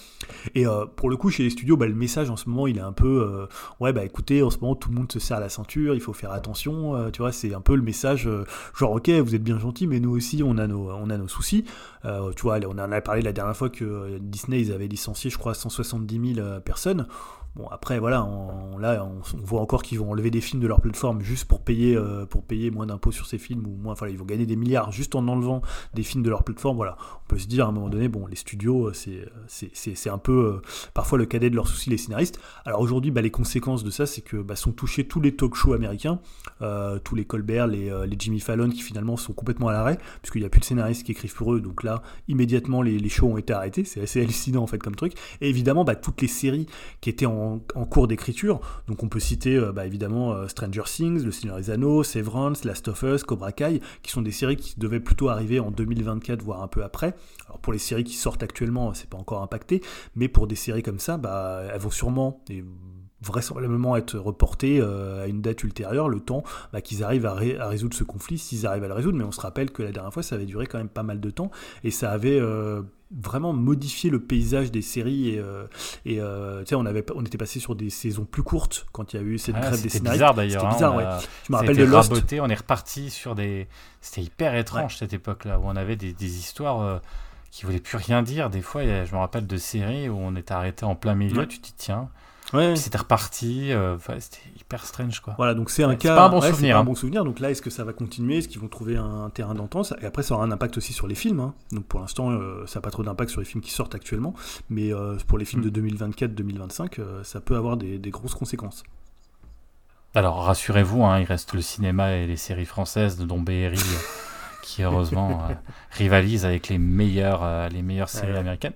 Et euh, pour le coup, chez les studios, bah, le message en ce moment, il est un peu, ouais, bah écoutez, en ce moment, tout le monde se serre la ceinture, il faut faire attention. tu vois, c'est un peu le message, genre, ok, vous êtes bien gentil, mais nous aussi, on a nos, on a nos soucis. Euh, tu vois, on en a parlé la dernière fois que euh, Disney, ils avaient licencié, je crois, 170 000 euh, personnes. Bon, après, voilà, on, là, on, voit encore qu'ils vont enlever des films de leur plateforme juste pour payer, euh, pour payer moins d'impôts sur ces films, ou moins, enfin, ils vont gagner des milliards juste en enlevant des films de leur plateforme. Voilà, on peut se dire à un moment donné, bon, les studios, euh, c'est, un peu euh, parfois le cadet de leurs soucis, les scénaristes. Alors aujourd'hui, bah, les conséquences de ça, c'est que bah, sont touchés tous les talk shows américains, tous les Colbert, les, les Jimmy Fallon, qui finalement sont complètement à l'arrêt, puisqu'il n'y a plus de scénaristes qui écrivent pour eux, donc là, immédiatement, les, les shows ont été arrêtés. C'est assez hallucinant, en fait, comme truc. Et évidemment, bah, toutes les séries qui étaient en, en cours d'écriture, donc on peut citer, euh, bah, évidemment, euh, Stranger Things, Le Seigneur des Anneaux, Severance, Last of Us, Cobra Kai, qui sont des séries qui devaient plutôt arriver en 2024, voire un peu après. Alors pour les séries qui sortent actuellement, c'est pas encore impacté, mais pour des séries comme ça, bah, elles vont sûrement et vraisemblablement être reportées euh, à une date ultérieure, le temps bah, qu'ils arrivent à, ré- à résoudre ce conflit, s'ils arrivent à le résoudre. Mais on se rappelle que la dernière fois, ça avait duré quand même pas mal de temps et ça avait vraiment modifié le paysage des séries et, euh, et euh, tu sais, on avait on était passé sur des saisons plus courtes quand il y a eu cette Ah, grève des C'était scénaristes. bizarre d'ailleurs. C'était hein, bizarre, ouais. Je me rappelle de Lost. raboté, on est reparti sur des. C'était hyper étrange cette époque-là où on avait des, des histoires euh, qui voulaient plus rien dire. Des fois, je me rappelle de séries où on était arrêté en plein milieu. Ouais. Tu te dis tiens. Ouais. C'était reparti. euh, enfin, c'était hyper strange, quoi. Voilà, donc c'est un cas. pas un bon ouais, souvenir, pas un hein. bon souvenir. Donc là, est-ce que ça va continuer? Est-ce qu'ils vont trouver un terrain d'entente? Et après, ça aura un impact aussi sur les films. hein. Donc pour l'instant, euh, ça n'a pas trop d'impact sur les films qui sortent actuellement. Mais euh, pour les films de 2024-2025, euh, ça peut avoir des, des grosses conséquences. Alors rassurez-vous, hein, il reste le cinéma et les séries françaises de Don Berry qui heureusement euh, rivalisent avec les meilleures, euh, les meilleures séries Ouais. américaines.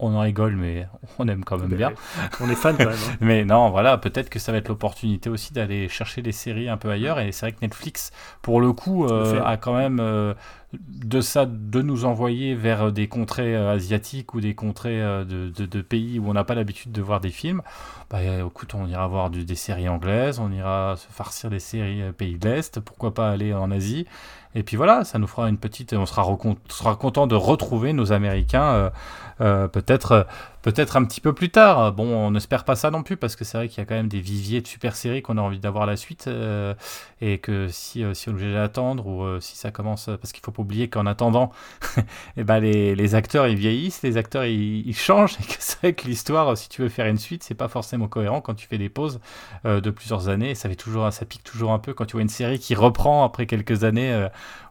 On en rigole, mais on aime quand même Ben, bien. On est fan quand même. hein. Mais non, voilà, peut-être que ça va être l'opportunité aussi d'aller chercher les séries un peu ailleurs. Et c'est vrai que Netflix, pour le coup, euh, a quand même euh, de ça de nous envoyer vers des contrées euh, asiatiques ou des contrées de, de- de pays où on n'a pas l'habitude de voir des films. Bah, écoute, on ira voir du- des séries anglaises, on ira se farcir des séries pays de l'Est. Pourquoi pas aller en Asie Et puis voilà, ça nous fera une petite. On sera, recon- sera content de retrouver nos Américains. Euh, peut-être euh, peut-être un petit peu plus tard. Bon, on n'espère pas ça non plus parce que c'est vrai qu'il y a quand même des viviers de super séries qu'on a envie d'avoir la suite euh, et que si si on est obligé d'attendre ou si ça commence parce qu'il faut pas oublier qu'en attendant, eh ben les, les acteurs ils vieillissent, les acteurs ils, changent et que c'est vrai que l'histoire si tu veux faire une suite c'est pas forcément cohérent quand tu fais des pauses de plusieurs années. Ça fait toujours ça pique toujours un peu quand tu vois une série qui reprend après quelques années.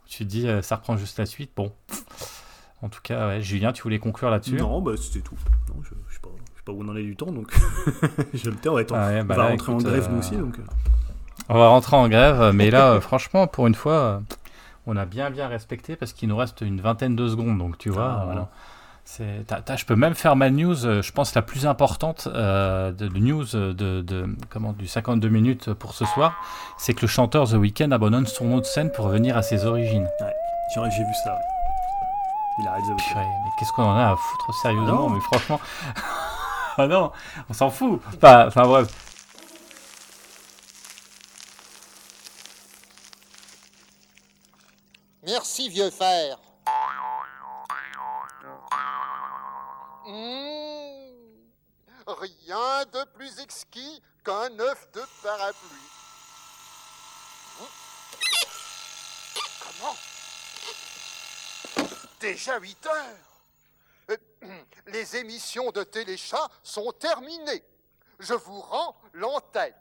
où tu te dis ça reprend juste la suite. Bon. En tout cas, ouais, Julien, tu voulais conclure là-dessus? Non, bah, c'était tout. Non, je, je sais pas, je sais pas où on en est du temps, donc je le tais. Ah ouais, on bah va là, rentrer en grève euh, nous aussi, donc. euh, On va rentrer en grève, mais là, euh, franchement, pour une fois, euh, on a bien bien respecté parce qu'il nous reste une vingtaine de secondes, donc tu vois. Ah, voilà. euh, je peux même faire ma news, euh, je pense la plus importante euh, de, de news de, de- comment du 52 minutes pour ce soir, c'est que le chanteur The Weeknd abandonne son nom de scène pour revenir à ses origines. J'ai j'ai vu ça. ouais. Il arrête de Purée, mais qu'est-ce qu'on en a à foutre sérieusement Ah non. Mais franchement, ah non, on s'en fout. Enfin, enfin bref. Merci, vieux fer. Mmh, rien de plus exquis qu'un œuf de parapluie. Mmh. Comment Déjà 8 heures. Euh, les émissions de Téléchat sont terminées. Je vous rends l'antenne.